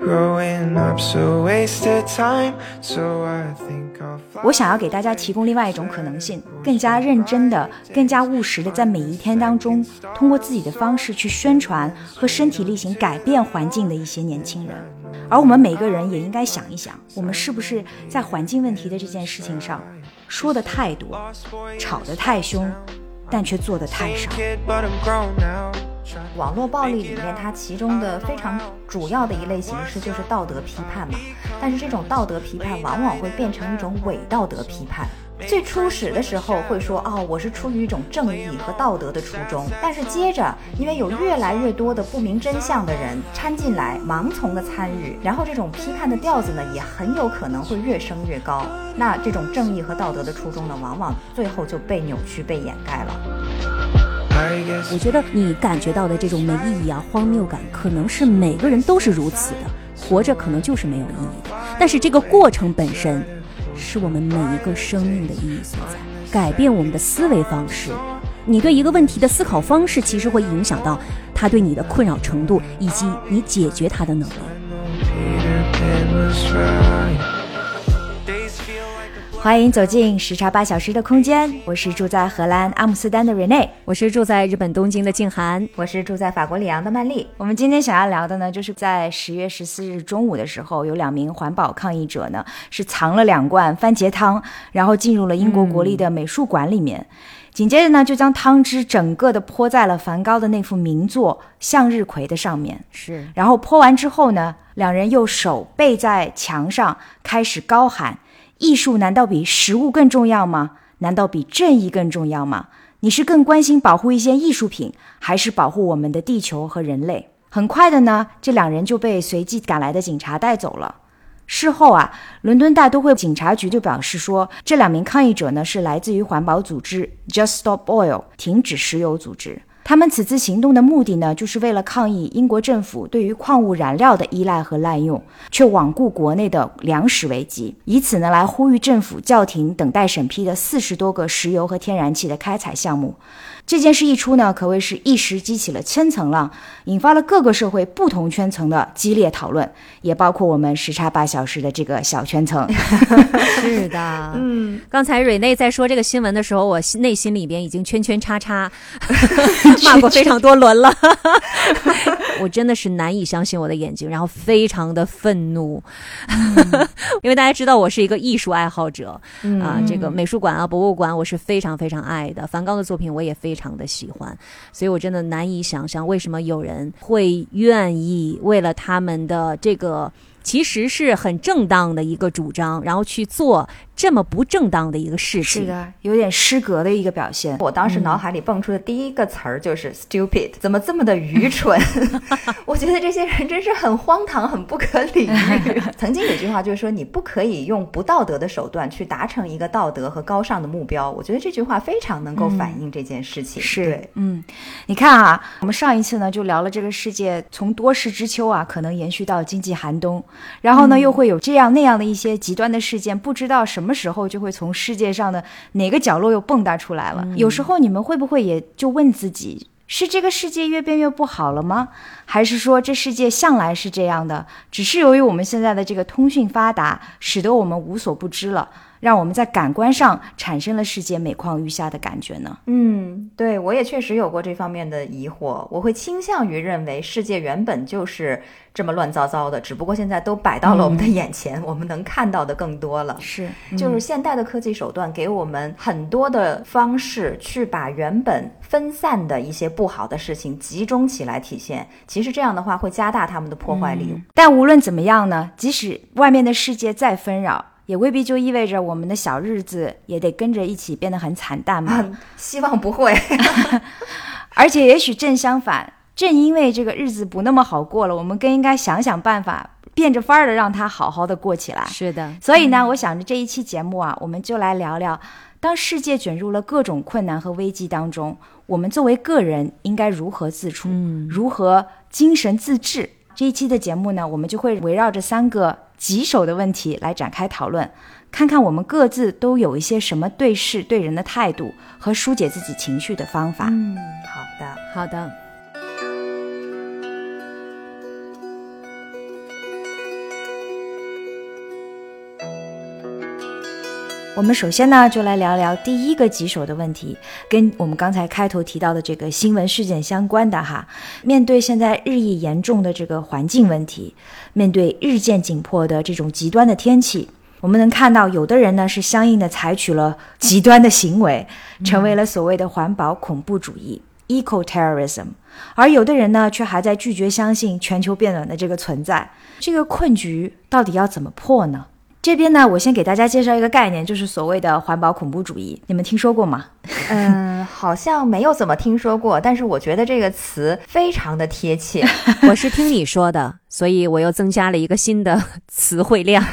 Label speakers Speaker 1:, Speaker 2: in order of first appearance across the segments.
Speaker 1: growing up so wasted time. So I think I'll.
Speaker 2: 我想要给大家提供另外一种可能性，更加认真的、更加务实的，在每一天当中，通过自己的方式去宣传和身体力行改变环境的一些年轻人。而我们每个人也应该想一想，我们是不是在环境问题的这件事情上说的太多，吵得太凶，但却做的太少。
Speaker 3: 网络暴力里面，它其中的非常主要的一类形式就是道德批判嘛。但是这种道德批判往往会变成一种伪道德批判。最初始的时候会说，哦，我是出于一种正义和道德的初衷。但是接着，因为有越来越多的不明真相的人掺进来，盲从的参与，然后这种批判的调子呢，也很有可能会越升越高。那这种正义和道德的初衷呢，往往最后就被扭曲、被掩盖了。
Speaker 2: 我觉得你感觉到的这种没意义啊、荒谬感，可能是每个人都是如此的。活着可能就是没有意义的，但是这个过程本身，是我们每一个生命的意义所在。改变我们的思维方式，你对一个问题的思考方式，其实会影响到他对你的困扰程度，以及你解决他的能力。欢迎走进时差八小时的空间，我是住在荷兰阿姆斯特丹的 Rene，
Speaker 4: 我是住在日本东京的静涵，
Speaker 3: 我是住在法国里昂的曼丽。
Speaker 2: 我们今天想要聊的呢，就是在十月十四日中午的时候，有两名环保抗议者呢，是藏了两罐番茄汤，然后进入了英国国立的美术馆里面，紧接着呢，就将汤汁整个的泼在了梵高的那幅名作《向日葵》的上面。
Speaker 4: 是，
Speaker 2: 然后泼完之后呢，两人又手背在墙上，开始高喊。艺术难道比食物更重要吗？难道比正义更重要吗？你是更关心保护一些艺术品，还是保护我们的地球和人类？很快的呢，这两人就被随即赶来的警察带走了。事后啊，伦敦大都会警察局就表示说，这两名抗议者呢是来自于环保组织 Just Stop Oil 停止石油组织。他们此次行动的目的呢，就是为了抗议英国政府对于矿物燃料的依赖和滥用，却罔顾国内的粮食危机，以此呢来呼吁政府叫停等待审批的四十多个石油和天然气的开采项目。这件事一出呢，可谓是一时激起了千层浪，引发了各个社会不同圈层的激烈讨论，也包括我们时差八小时的这个小圈层。
Speaker 4: 是的，嗯，刚才蕊内在说这个新闻的时候，我内心里边已经圈圈叉叉 骂过非常多轮了。我真的是难以相信我的眼睛，然后非常的愤怒，因为大家知道我是一个艺术爱好者啊，这个美术馆啊、博物馆我是非常非常爱的，梵高的作品我也非常常的喜欢，所以我真的难以想象为什么有人会愿意为了他们的这个。其实是很正当的一个主张，然后去做这么不正当的一个事情，
Speaker 2: 是的，有点失格的一个表现。
Speaker 3: 我当时脑海里蹦出的第一个词儿就是 stupid，怎么这么的愚蠢？我觉得这些人真是很荒唐，很不可理喻。曾经有句话就是说，你不可以用不道德的手段去达成一个道德和高尚的目标。我觉得这句话非常能够反映这件事情。
Speaker 2: 是，嗯，你看啊，我们上一次呢就聊了这个世界从多事之秋啊，可能延续到经济寒冬。然后呢，又会有这样那样的一些极端的事件，不知道什么时候就会从世界上的哪个角落又蹦跶出来了。有时候你们会不会也就问自己，是这个世界越变越不好了吗？还是说这世界向来是这样的，只是由于我们现在的这个通讯发达，使得我们无所不知了？让我们在感官上产生了世界每况愈下的感觉呢？
Speaker 3: 嗯，对我也确实有过这方面的疑惑。我会倾向于认为世界原本就是这么乱糟糟的，只不过现在都摆到了我们的眼前，我们能看到的更多了。
Speaker 2: 是，
Speaker 3: 就是现代的科技手段给我们很多的方式去把原本分散的一些不好的事情集中起来体现。其实这样的话会加大他们的破坏力。
Speaker 2: 但无论怎么样呢，即使外面的世界再纷扰。也未必就意味着我们的小日子也得跟着一起变得很惨淡嘛？
Speaker 3: 希望不会。
Speaker 2: 而且也许正相反，正因为这个日子不那么好过了，我们更应该想想办法，变着法儿的让它好好的过起来。
Speaker 4: 是的，
Speaker 2: 所以呢，我想着这一期节目啊，我们就来聊聊，当世界卷入了各种困难和危机当中，我们作为个人应该如何自处，如何精神自治。这一期的节目呢，我们就会围绕着三个棘手的问题来展开讨论，看看我们各自都有一些什么对事对人的态度和疏解自己情绪的方法。
Speaker 3: 嗯，好的。
Speaker 4: 好的。
Speaker 2: 我们首先呢，就来聊聊第一个棘手的问题，跟我们刚才开头提到的这个新闻事件相关的哈。面对现在日益严重的这个环境问题，面对日渐紧迫的这种极端的天气，我们能看到有的人呢是相应的采取了极端的行为，成为了所谓的环保恐怖主义 （eco terrorism），而有的人呢却还在拒绝相信全球变暖的这个存在。这个困局到底要怎么破呢？这边呢，我先给大家介绍一个概念，就是所谓的环保恐怖主义，你们听说过吗？
Speaker 3: 嗯，好像没有怎么听说过，但是我觉得这个词非常的贴切。
Speaker 4: 我是听你说的，所以我又增加了一个新的词汇量。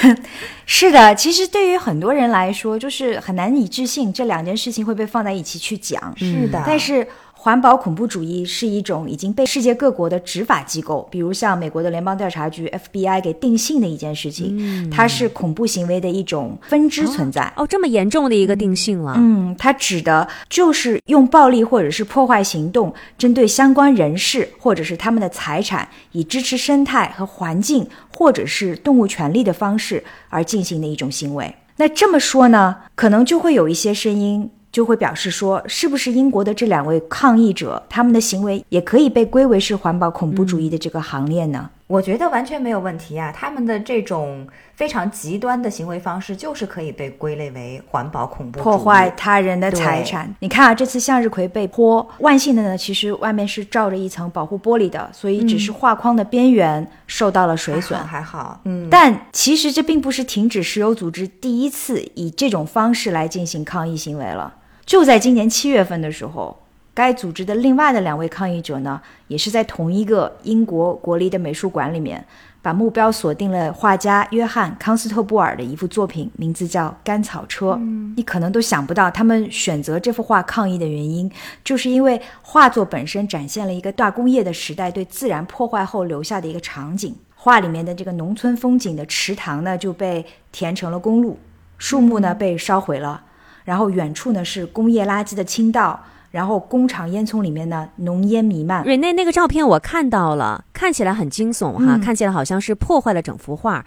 Speaker 2: 是的，其实对于很多人来说，就是很难以置信这两件事情会被放在一起去讲。
Speaker 3: 是的，
Speaker 2: 但是。环保恐怖主义是一种已经被世界各国的执法机构，比如像美国的联邦调查局 FBI 给定性的一件事情，它是恐怖行为的一种分支存在。
Speaker 4: 哦，这么严重的一个定性了。
Speaker 2: 嗯，它指的就是用暴力或者是破坏行动，针对相关人士或者是他们的财产，以支持生态和环境或者是动物权利的方式而进行的一种行为。那这么说呢，可能就会有一些声音。就会表示说，是不是英国的这两位抗议者，他们的行为也可以被归为是环保恐怖主义的这个行列呢？
Speaker 3: 我觉得完全没有问题啊，他们的这种非常极端的行为方式，就是可以被归类为环保恐怖，
Speaker 2: 破坏他人的财产。你看啊，这次向日葵被泼，万幸的呢，其实外面是罩着一层保护玻璃的，所以只是画框的边缘受到了水损，
Speaker 3: 还好。嗯，
Speaker 2: 但其实这并不是停止石油组织第一次以这种方式来进行抗议行为了。就在今年七月份的时候，该组织的另外的两位抗议者呢，也是在同一个英国国立的美术馆里面，把目标锁定了画家约翰康斯特布尔的一幅作品，名字叫《甘草车》。你可能都想不到，他们选择这幅画抗议的原因，就是因为画作本身展现了一个大工业的时代对自然破坏后留下的一个场景。画里面的这个农村风景的池塘呢，就被填成了公路，树木呢被烧毁了。然后远处呢是工业垃圾的倾倒，然后工厂烟囱里面呢浓烟弥漫。
Speaker 4: 瑞内那个照片我看到了，看起来很惊悚哈，看起来好像是破坏了整幅画。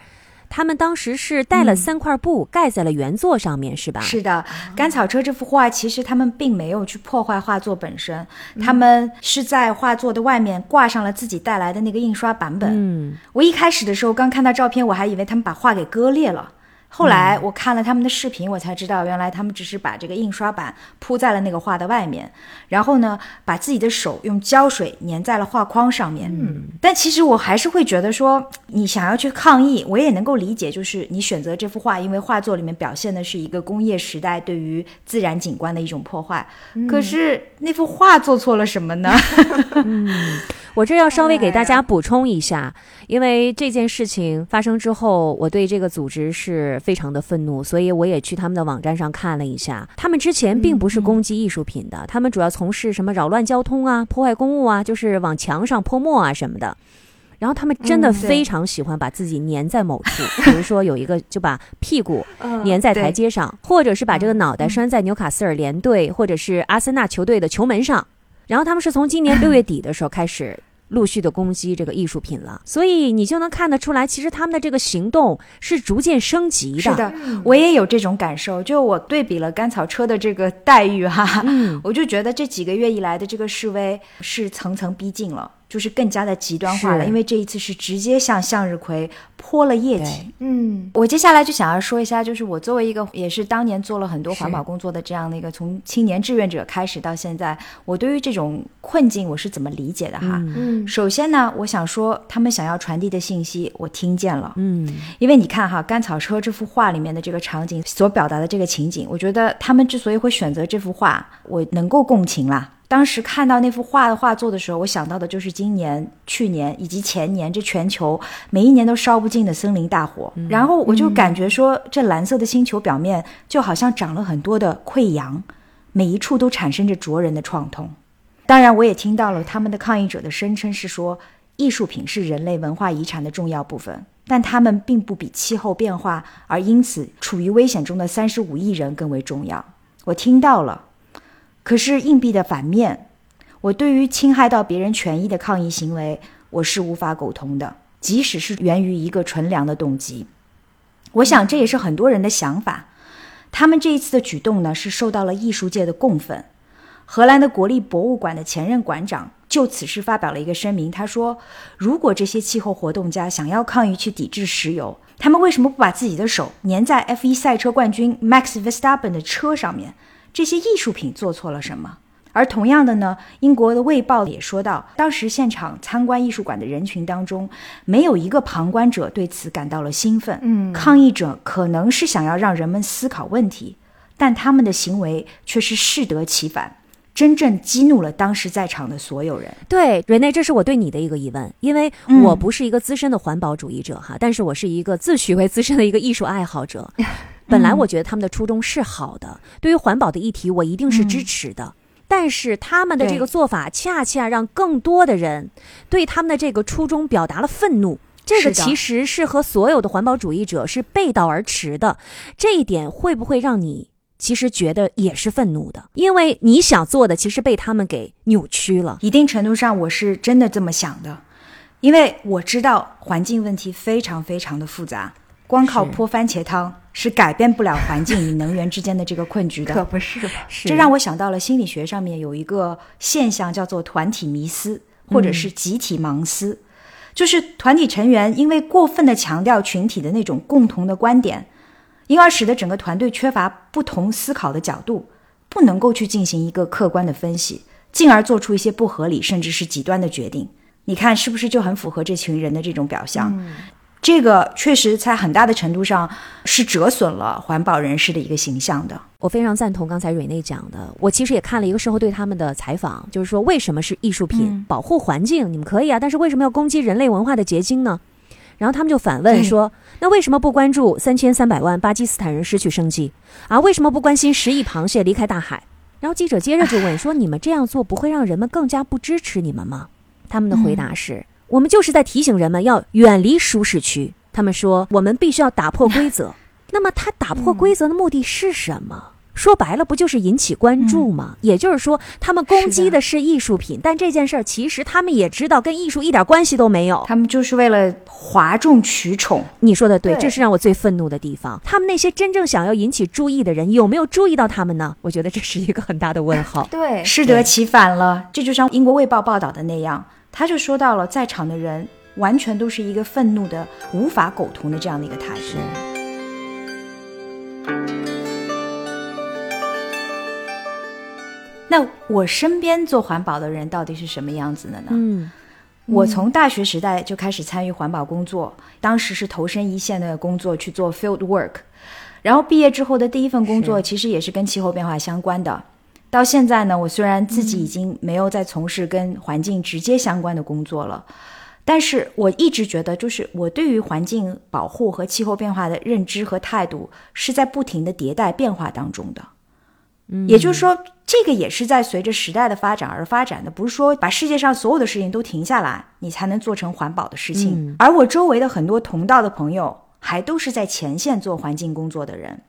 Speaker 4: 他们当时是带了三块布盖在了原作上面，是吧？
Speaker 2: 是的，甘草车这幅画其实他们并没有去破坏画作本身，他们是在画作的外面挂上了自己带来的那个印刷版本。嗯，我一开始的时候刚看到照片，我还以为他们把画给割裂了。后来我看了他们的视频，我才知道原来他们只是把这个印刷板铺在了那个画的外面，然后呢，把自己的手用胶水粘在了画框上面。嗯，但其实我还是会觉得说，你想要去抗议，我也能够理解，就是你选择这幅画，因为画作里面表现的是一个工业时代对于自然景观的一种破坏。可是那幅画做错了什么呢？
Speaker 4: 嗯，我这要稍微给大家补充一下，因为这件事情发生之后，我对这个组织是。非常的愤怒，所以我也去他们的网站上看了一下。他们之前并不是攻击艺术品的，他们主要从事什么扰乱交通啊、破坏公物啊，就是往墙上泼墨啊什么的。然后他们真的非常喜欢把自己粘在某处，比如说有一个就把屁股 粘在台阶上，或者是把这个脑袋拴在纽卡斯尔联队或者是阿森纳球队的球门上。然后他们是从今年六月底的时候开始。陆续的攻击这个艺术品了，所以你就能看得出来，其实他们的这个行动是逐渐升级的。
Speaker 2: 是的，我也有这种感受。就我对比了甘草车的这个待遇哈，我就觉得这几个月以来的这个示威是层层逼近了。就是更加的极端化了，因为这一次是直接向向日葵泼了液体。嗯，我接下来就想要说一下，就是我作为一个也是当年做了很多环保工作的这样的一个从青年志愿者开始到现在，我对于这种困境我是怎么理解的哈？嗯，首先呢，我想说他们想要传递的信息我听见了。嗯，因为你看哈，甘草车这幅画里面的这个场景所表达的这个情景，我觉得他们之所以会选择这幅画，我能够共情啦。当时看到那幅画的画作的时候，我想到的就是今年、去年以及前年这全球每一年都烧不尽的森林大火。然后我就感觉说，这蓝色的星球表面就好像长了很多的溃疡，每一处都产生着灼人的创痛。当然，我也听到了他们的抗议者的声称是说，艺术品是人类文化遗产的重要部分，但他们并不比气候变化而因此处于危险中的三十五亿人更为重要。我听到了。可是硬币的反面，我对于侵害到别人权益的抗议行为，我是无法苟同的，即使是源于一个纯良的动机。我想这也是很多人的想法。他们这一次的举动呢，是受到了艺术界的共愤。荷兰的国立博物馆的前任馆长就此事发表了一个声明，他说：“如果这些气候活动家想要抗议去抵制石油，他们为什么不把自己的手粘在 F1 赛车冠军 Max Verstappen 的车上面？”这些艺术品做错了什么？而同样的呢，英国的《卫报》也说到，当时现场参观艺术馆的人群当中，没有一个旁观者对此感到了兴奋。
Speaker 3: 嗯，
Speaker 2: 抗议者可能是想要让人们思考问题，但他们的行为却是适得其反，真正激怒了当时在场的所有人。
Speaker 4: 对，瑞内，这是我对你的一个疑问，因为我不是一个资深的环保主义者哈，但是我是一个自诩为资深的一个艺术爱好者。本来我觉得他们的初衷是好的，对于环保的议题，我一定是支持的。但是他们的这个做法，恰恰让更多的人对他们的这个初衷表达了愤怒。这个其实是和所有的环保主义者是背道而驰的。这一点会不会让你其实觉得也是愤怒的？因为你想做的，其实被他们给扭曲了。
Speaker 2: 一定程度上，我是真的这么想的，因为我知道环境问题非常非常的复杂。光靠泼番茄汤是改变不了环境与能源之间的这个困局的，
Speaker 3: 可不是吧？
Speaker 2: 这让我想到了心理学上面有一个现象，叫做团体迷思，或者是集体盲思，就是团体成员因为过分的强调群体的那种共同的观点，因而使得整个团队缺乏不同思考的角度，不能够去进行一个客观的分析，进而做出一些不合理甚至是极端的决定。你看是不是就很符合这群人的这种表象？这个确实在很大的程度上是折损了环保人士的一个形象的。
Speaker 4: 我非常赞同刚才瑞内讲的。我其实也看了一个社会对他们的采访，就是说为什么是艺术品保护环境，你们可以啊，但是为什么要攻击人类文化的结晶呢？然后他们就反问说：那为什么不关注三千三百万巴基斯坦人失去生计啊？为什么不关心十亿螃蟹离开大海？然后记者接着就问说：你们这样做不会让人们更加不支持你们吗？他们的回答是。我们就是在提醒人们要远离舒适区。他们说，我们必须要打破规则。那么，他打破规则的目的是什么？说白了，不就是引起关注吗？也就是说，他们攻击的是艺术品，但这件事儿其实他们也知道跟艺术一点关系都没有。
Speaker 2: 他们就是为了哗众取宠。
Speaker 4: 你说的对，这是让我最愤怒的地方。他们那些真正想要引起注意的人，有没有注意到他们呢？我觉得这是一个很大的问号。
Speaker 3: 对，
Speaker 2: 适得其反了。这就像英国卫报报道的那样。他就说到了，在场的人完全都是一个愤怒的、无法苟同的这样的一个态势。那我身边做环保的人到底是什么样子的呢？
Speaker 4: 嗯，
Speaker 2: 我从大学时代就开始参与环保工作，当时是投身一线的工作去做 field work，然后毕业之后的第一份工作其实也是跟气候变化相关的。到现在呢，我虽然自己已经没有在从事跟环境直接相关的工作了，但是我一直觉得，就是我对于环境保护和气候变化的认知和态度是在不停的迭代变化当中的。
Speaker 4: 嗯，
Speaker 2: 也就是说，这个也是在随着时代的发展而发展的，不是说把世界上所有的事情都停下来，你才能做成环保的事情。而我周围的很多同道的朋友，还都是在前线做环境工作的人。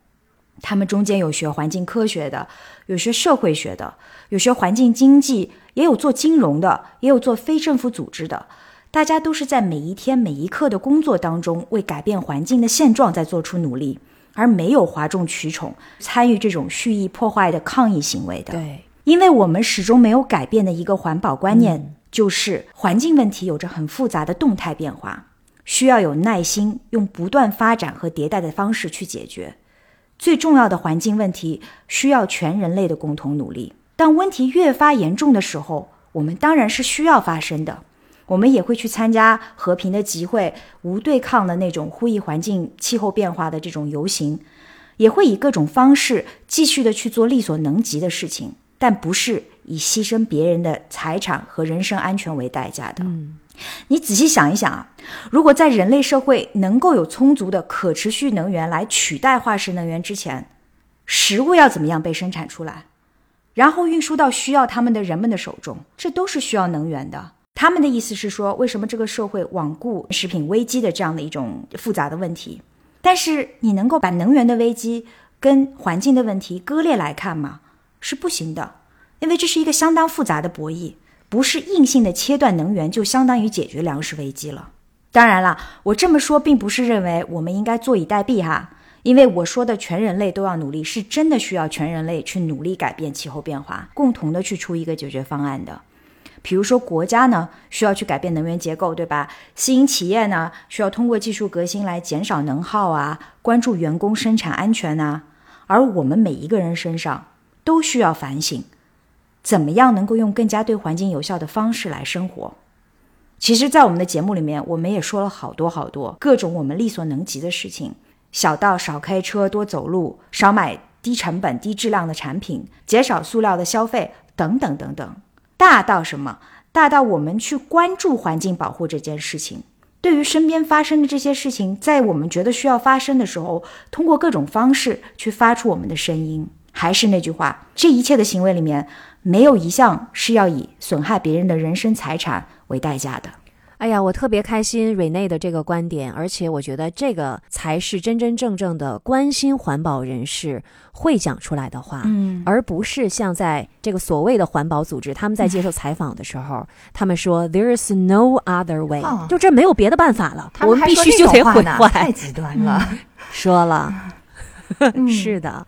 Speaker 2: 他们中间有学环境科学的，有学社会学的，有学环境经济，也有做金融的，也有做非政府组织的。大家都是在每一天每一刻的工作当中，为改变环境的现状在做出努力，而没有哗众取宠，参与这种蓄意破坏的抗议行为的。
Speaker 4: 对，
Speaker 2: 因为我们始终没有改变的一个环保观念，就是环境问题有着很复杂的动态变化，需要有耐心，用不断发展和迭代的方式去解决。最重要的环境问题需要全人类的共同努力。当问题越发严重的时候，我们当然是需要发声的。我们也会去参加和平的集会、无对抗的那种呼吁环境、气候变化的这种游行，也会以各种方式继续的去做力所能及的事情，但不是以牺牲别人的财产和人身安全为代价的。你仔细想一想啊，如果在人类社会能够有充足的可持续能源来取代化石能源之前，食物要怎么样被生产出来，然后运输到需要他们的人们的手中，这都是需要能源的。他们的意思是说，为什么这个社会罔顾食品危机的这样的一种复杂的问题？但是你能够把能源的危机跟环境的问题割裂来看吗？是不行的，因为这是一个相当复杂的博弈，不是硬性的切断能源就相当于解决粮食危机了。当然了，我这么说并不是认为我们应该坐以待毙哈，因为我说的全人类都要努力，是真的需要全人类去努力改变气候变化，共同的去出一个解决方案的。比如说，国家呢需要去改变能源结构，对吧？私营企业呢需要通过技术革新来减少能耗啊，关注员工生产安全呐。而我们每一个人身上都需要反省，怎么样能够用更加对环境有效的方式来生活。其实，在我们的节目里面，我们也说了好多好多各种我们力所能及的事情，小到少开车、多走路、少买低成本、低质量的产品、减少塑料的消费等等等等。大到什么？大到我们去关注环境保护这件事情，对于身边发生的这些事情，在我们觉得需要发生的时候，通过各种方式去发出我们的声音。还是那句话，这一切的行为里面，没有一项是要以损害别人的人身财产为代价的。
Speaker 4: 哎呀，我特别开心瑞内的这个观点，而且我觉得这个才是真真正正的关心环保人士会讲出来的话，
Speaker 2: 嗯，
Speaker 4: 而不是像在这个所谓的环保组织，他们在接受采访的时候，他们说 “There is no other way”，就这没有别的办法了，我们必须就得毁坏，
Speaker 3: 太极端了，
Speaker 4: 说了，是的。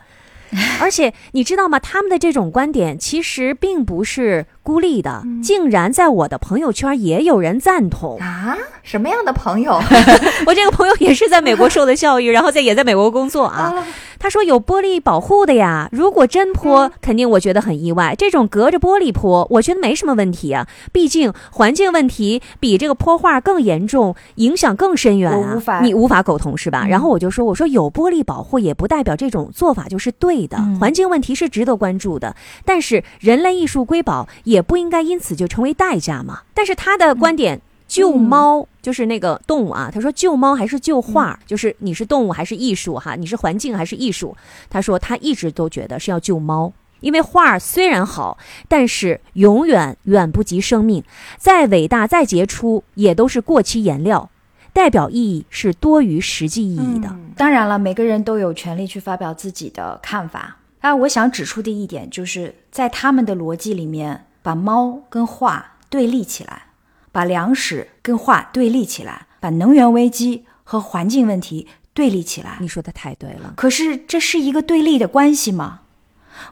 Speaker 4: 而且你知道吗？他们的这种观点其实并不是孤立的，竟然在我的朋友圈也有人赞同
Speaker 3: 啊！什么样的朋友？
Speaker 4: 我这个朋友也是在美国受的教育，然后在也在美国工作啊。他说有玻璃保护的呀，如果真泼，肯定我觉得很意外。这种隔着玻璃泼，我觉得没什么问题啊。毕竟环境问题比这个泼画更严重，影响更深远啊。你无法苟同是吧？然后我就说，我说有玻璃保护也不代表这种做法就是对的。环境问题是值得关注的，但是人类艺术瑰宝也不应该因此就成为代价嘛。但是他的观点。救猫就是那个动物啊，他说救猫还是救画，就是你是动物还是艺术哈？你是环境还是艺术？他说他一直都觉得是要救猫，因为画虽然好，但是永远远不及生命，再伟大再杰出也都是过期颜料，代表意义是多于实际意义的。
Speaker 2: 当然了，每个人都有权利去发表自己的看法。啊，我想指出的一点就是在他们的逻辑里面，把猫跟画对立起来。把粮食跟话对立起来，把能源危机和环境问题对立起来。
Speaker 4: 你说的太对了。
Speaker 2: 可是这是一个对立的关系吗？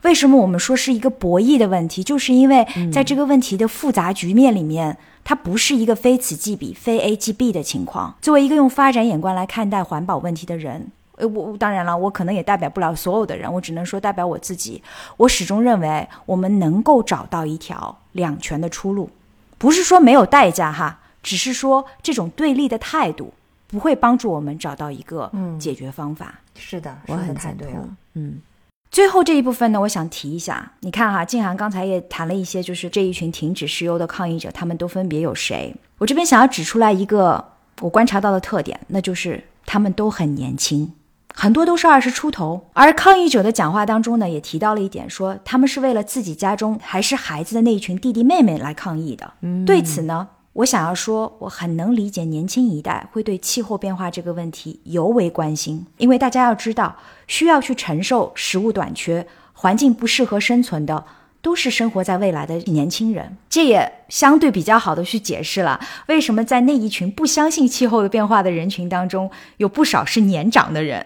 Speaker 2: 为什么我们说是一个博弈的问题？就是因为在这个问题的复杂局面里面，它不是一个非此即彼、非 A 即 B 的情况。作为一个用发展眼光来看待环保问题的人，呃，我当然了，我可能也代表不了所有的人，我只能说代表我自己。我始终认为，我们能够找到一条两全的出路。不是说没有代价哈，只是说这种对立的态度不会帮助我们找到一个解决方法。
Speaker 3: 是的，
Speaker 4: 我很赞同。
Speaker 2: 嗯，最后这一部分呢，我想提一下，你看哈，静涵刚才也谈了一些，就是这一群停止石油的抗议者，他们都分别有谁？我这边想要指出来一个我观察到的特点，那就是他们都很年轻。很多都是二十出头，而抗议者的讲话当中呢，也提到了一点，说他们是为了自己家中还是孩子的那一群弟弟妹妹来抗议的。对此呢，我想要说，我很能理解年轻一代会对气候变化这个问题尤为关心，因为大家要知道，需要去承受食物短缺、环境不适合生存的。都是生活在未来的年轻人，这也相对比较好的去解释了为什么在那一群不相信气候的变化的人群当中，有不少是年长的人。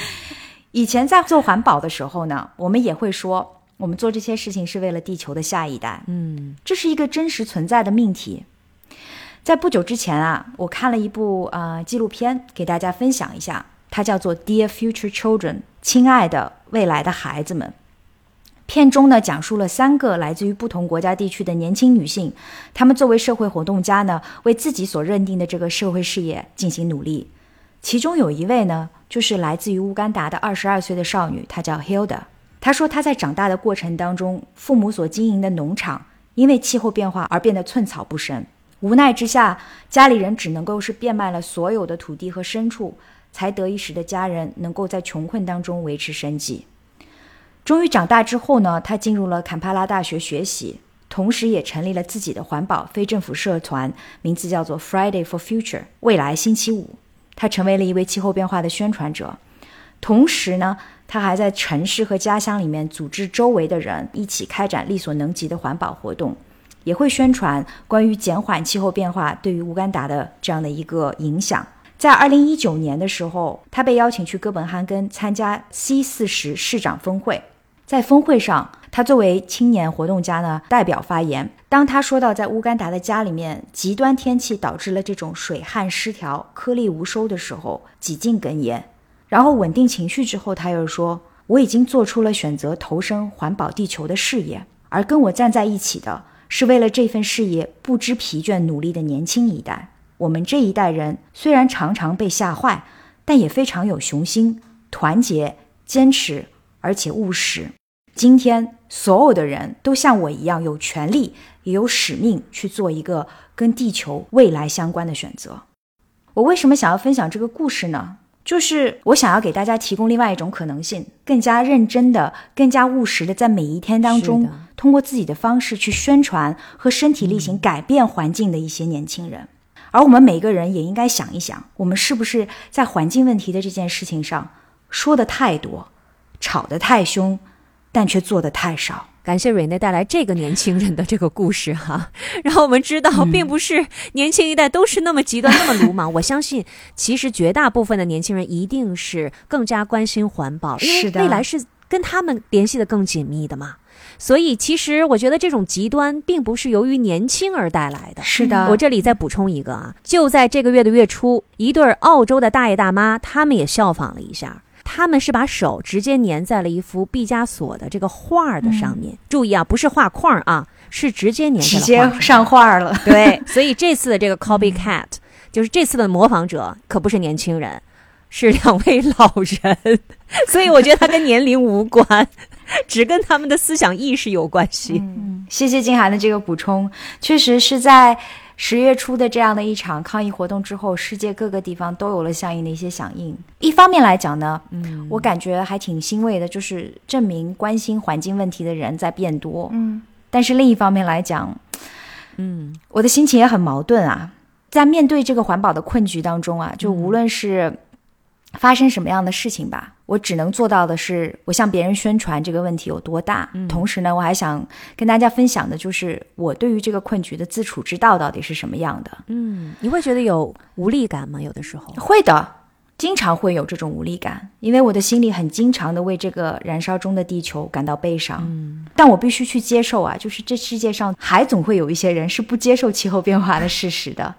Speaker 2: 以前在做环保的时候呢，我们也会说，我们做这些事情是为了地球的下一代。
Speaker 4: 嗯，
Speaker 2: 这是一个真实存在的命题。在不久之前啊，我看了一部啊纪录片，给大家分享一下，它叫做《Dear Future Children》，亲爱的未来的孩子们。片中呢，讲述了三个来自于不同国家地区的年轻女性，她们作为社会活动家呢，为自己所认定的这个社会事业进行努力。其中有一位呢，就是来自于乌干达的二十二岁的少女，她叫 Hilda。她说她在长大的过程当中，父母所经营的农场因为气候变化而变得寸草不生，无奈之下，家里人只能够是变卖了所有的土地和牲畜，才得以使得家人能够在穷困当中维持生计。终于长大之后呢，他进入了坎帕拉大学学习，同时也成立了自己的环保非政府社团，名字叫做 Friday for Future 未来星期五。他成为了一位气候变化的宣传者，同时呢。他还在城市和家乡里面组织周围的人一起开展力所能及的环保活动，也会宣传关于减缓气候变化对于乌干达的这样的一个影响。在二零一九年的时候，他被邀请去哥本哈根参加 C 四十市长峰会，在峰会上，他作为青年活动家呢代表发言。当他说到在乌干达的家里面极端天气导致了这种水旱失调、颗粒无收的时候，几近哽咽。然后稳定情绪之后，他又说：“我已经做出了选择，投身环保地球的事业。而跟我站在一起的，是为了这份事业不知疲倦努力的年轻一代。我们这一代人虽然常常被吓坏，但也非常有雄心、团结、坚持，而且务实。今天，所有的人都像我一样，有权利也有使命去做一个跟地球未来相关的选择。我为什么想要分享这个故事呢？”就是我想要给大家提供另外一种可能性，更加认真的、更加务实的，在每一天当中，通过自己的方式去宣传和身体力行改变环境的一些年轻人。而我们每个人也应该想一想，我们是不是在环境问题的这件事情上说的太多，吵得太凶，但却做的太少。
Speaker 4: 感谢瑞内带来这个年轻人的这个故事哈，然后我们知道，并不是年轻一代都是那么极端、那么鲁莽。我相信，其实绝大部分的年轻人一定是更加关心环保，因为未来是跟他们联系的更紧密的嘛。所以，其实我觉得这种极端并不是由于年轻而带来的。
Speaker 2: 是的，
Speaker 4: 我这里再补充一个啊，就在这个月的月初，一对澳洲的大爷大妈，他们也效仿了一下。他们是把手直接粘在了一幅毕加索的这个画的上面。注意啊，不是画框啊，是直接粘
Speaker 2: 直接上画了。
Speaker 4: 对，所以这次的这个 copycat 就是这次的模仿者可不是年轻人，是两位老人。所以我觉得他跟年龄无关，只跟他们的思想意识有关系。
Speaker 2: 嗯，谢谢金涵的这个补充，确实是在。十月初的这样的一场抗议活动之后，世界各个地方都有了相应的一些响应。一方面来讲呢，嗯，我感觉还挺欣慰的，就是证明关心环境问题的人在变多。嗯，但是另一方面来讲，嗯，我的心情也很矛盾啊，在面对这个环保的困局当中啊，就无论是。发生什么样的事情吧，我只能做到的是，我向别人宣传这个问题有多大。同时呢，我还想跟大家分享的就是我对于这个困局的自处之道到底是什么样的。
Speaker 4: 嗯，你会觉得有无力感吗？有的时候
Speaker 2: 会的，经常会有这种无力感，因为我的心里很经常的为这个燃烧中的地球感到悲伤。嗯，但我必须去接受啊，就是这世界上还总会有一些人是不接受气候变化的事实的。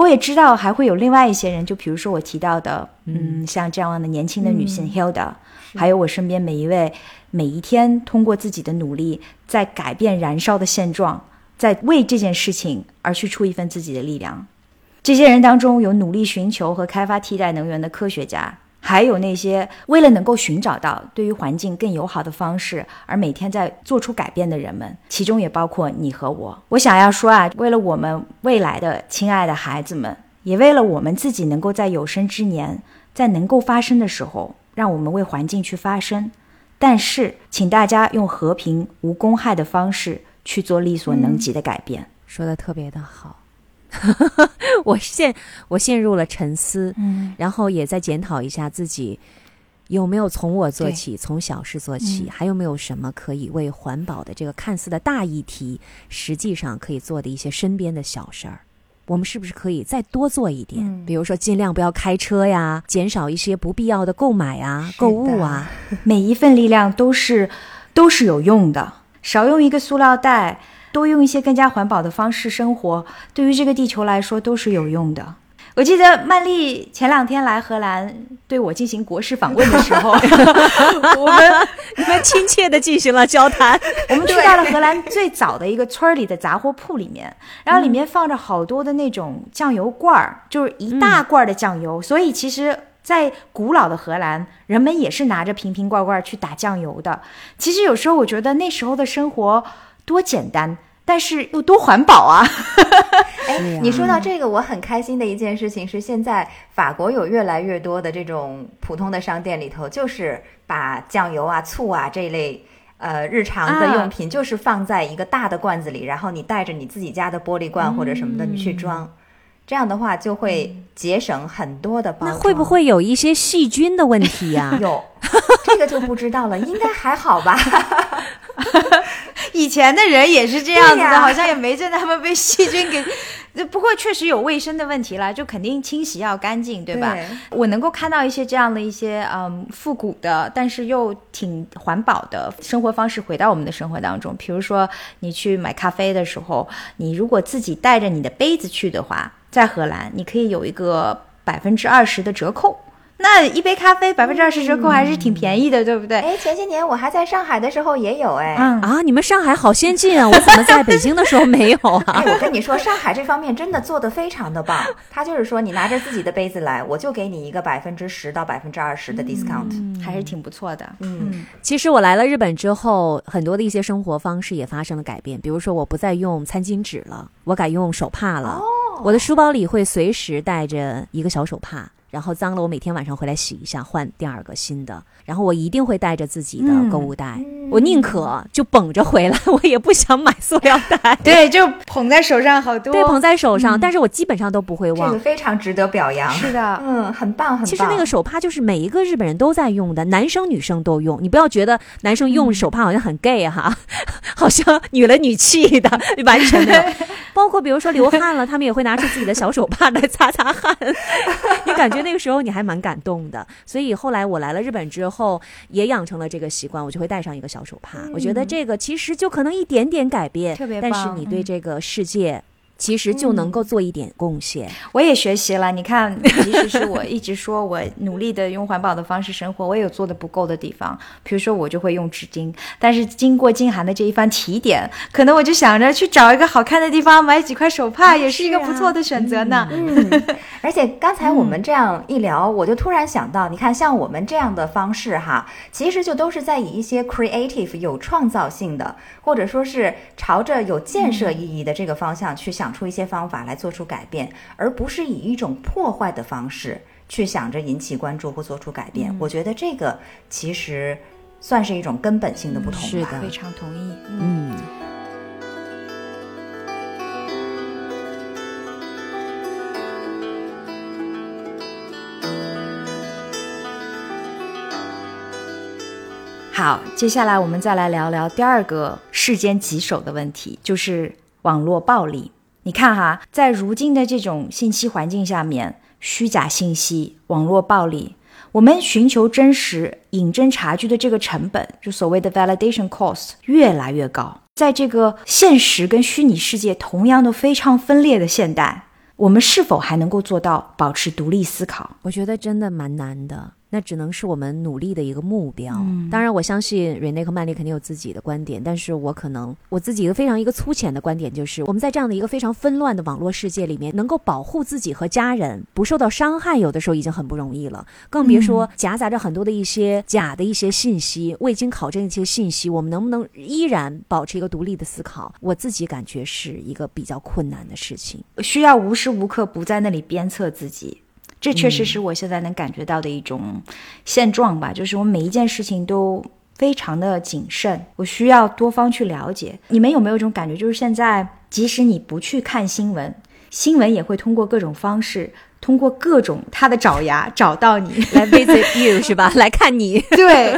Speaker 2: 我也知道还会有另外一些人，就比如说我提到的，嗯，像这样的年轻的女性 Hilda，还有我身边每一位，每一天通过自己的努力在改变燃烧的现状，在为这件事情而去出一份自己的力量。这些人当中有努力寻求和开发替代能源的科学家。还有那些为了能够寻找到对于环境更友好的方式而每天在做出改变的人们，其中也包括你和我。我想要说啊，为了我们未来的亲爱的孩子们，也为了我们自己能够在有生之年，在能够发生的时候，让我们为环境去发声。但是，请大家用和平、无公害的方式去做力所能及的改变。
Speaker 4: 说的特别的好。我陷我陷入了沉思，嗯，然后也在检讨一下自己有没有从我做起，从小事做起，还有没有什么可以为环保的这个看似的大议题，实际上可以做的一些身边的小事儿，我们是不是可以再多做一点？比如说尽量不要开车呀，减少一些不必要的购买啊、购物啊，
Speaker 2: 每一份力量都是都是有用的，少用一个塑料袋。多用一些更加环保的方式生活，对于这个地球来说都是有用的。我记得曼丽前两天来荷兰对我进行国事访问的时候，我们
Speaker 4: 你们亲切的进行了交谈。
Speaker 2: 我们去到了荷兰最早的一个村里的杂货铺里面，然后里面放着好多的那种酱油罐儿，就是一大罐的酱油。所以其实在古老的荷兰，人们也是拿着瓶瓶罐罐去打酱油的。其实有时候我觉得那时候的生活多简单，但是又多环保啊！
Speaker 3: 哎，你说到这个，我很开心的一件事情是，现在法国有越来越多的这种普通的商店里头，就是把酱油啊、醋啊这一类。呃，日常的用品就是放在一个大的罐子里，然后你带着你自己家的玻璃罐或者什么的，你去装，这样的话就会节省很多的包。
Speaker 4: 那会不会有一些细菌的问题呀？
Speaker 3: 有，这个就不知道了，应该还好吧。
Speaker 2: 以前的人也是这样子的，好像也没见他们被细菌给。不过确实有卫生的问题啦，就肯定清洗要干净，对吧？我能够看到一些这样的一些嗯复古的，但是又挺环保的生活方式回到我们的生活当中。比如说，你去买咖啡的时候，你如果自己带着你的杯子去的话，在荷兰你可以有一个百分之二十的折扣。那一杯咖啡百分之二十折扣还是挺便宜的，对不对？
Speaker 3: 哎，前些年我还在上海的时候也有哎。
Speaker 4: 嗯啊，你们上海好先进啊！我怎么在北京的时候没有啊？
Speaker 3: 我跟你说，上海这方面真的做的非常的棒。他就是说，你拿着自己的杯子来，我就给你一个百分之十到百分之二十的 discount，
Speaker 2: 还是挺不错的。
Speaker 3: 嗯，
Speaker 4: 其实我来了日本之后，很多的一些生活方式也发生了改变。比如说，我不再用餐巾纸了，我改用手帕了。哦，我的书包里会随时带着一个小手帕。然后脏了，我每天晚上回来洗一下，换第二个新的。然后我一定会带着自己的购物袋，我宁可就捧着回来，我也不想买塑料袋。
Speaker 2: 对，就捧在手上好多。
Speaker 4: 对，捧在手上，但是我基本上都不会忘。
Speaker 3: 这个非常值得表扬。
Speaker 2: 是的，
Speaker 3: 嗯，很棒，很棒。
Speaker 4: 其实那个手帕就是每一个日本人都在用的，男生女生都用。你不要觉得男生用手帕好像很 gay 哈，好像女了女气的，完全没有。包括比如说流汗了，他们也会拿出自己的小手帕来擦擦汗。你感觉那个时候你还蛮感动的。所以后来我来了日本之后。也养成了这个习惯，我就会带上一个小手帕。我觉得这个其实就可能一点点改变，
Speaker 2: 特别
Speaker 4: 但是你对这个世界。其实就能够做一点贡献。
Speaker 2: 我也学习了，你看，即使是我一直说我努力的用环保的方式生活，我也有做的不够的地方。比如说，我就会用纸巾，但是经过金涵的这一番提点，可能我就想着去找一个好看的地方买几块手帕，也是一个不错的选择呢。
Speaker 3: 嗯，而且刚才我们这样一聊，我就突然想到，你看，像我们这样的方式哈，其实就都是在以一些 creative 有创造性的，或者说是朝着有建设意义的这个方向去想。想出一些方法来做出改变，而不是以一种破坏的方式去想着引起关注或做出改变。我觉得这个其实算是一种根本性的不同吧。
Speaker 4: 是的，
Speaker 2: 非常同意。
Speaker 4: 嗯。
Speaker 2: 好，接下来我们再来聊聊第二个世间棘手的问题，就是网络暴力。你看哈，在如今的这种信息环境下面，虚假信息、网络暴力，我们寻求真实、引真察觉的这个成本，就所谓的 validation cost 越来越高。在这个现实跟虚拟世界同样都非常分裂的现代，我们是否还能够做到保持独立思考？
Speaker 4: 我觉得真的蛮难的。那只能是我们努力的一个目标。当然，我相信瑞内和曼丽肯定有自己的观点，但是我可能我自己一个非常一个粗浅的观点就是，我们在这样的一个非常纷乱的网络世界里面，能够保护自己和家人不受到伤害，有的时候已经很不容易了，更别说夹杂着很多的一些假的一些信息、未经考证一些信息，我们能不能依然保持一个独立的思考？我自己感觉是一个比较困难的事情，
Speaker 2: 需要无时无刻不在那里鞭策自己。这确实是我现在能感觉到的一种现状吧，就是我每一件事情都非常的谨慎，我需要多方去了解。你们有没有一种感觉，就是现在即使你不去看新闻，新闻也会通过各种方式。通过各种他的爪牙找到你
Speaker 4: 来 visit you 是吧？来看你。
Speaker 2: 对。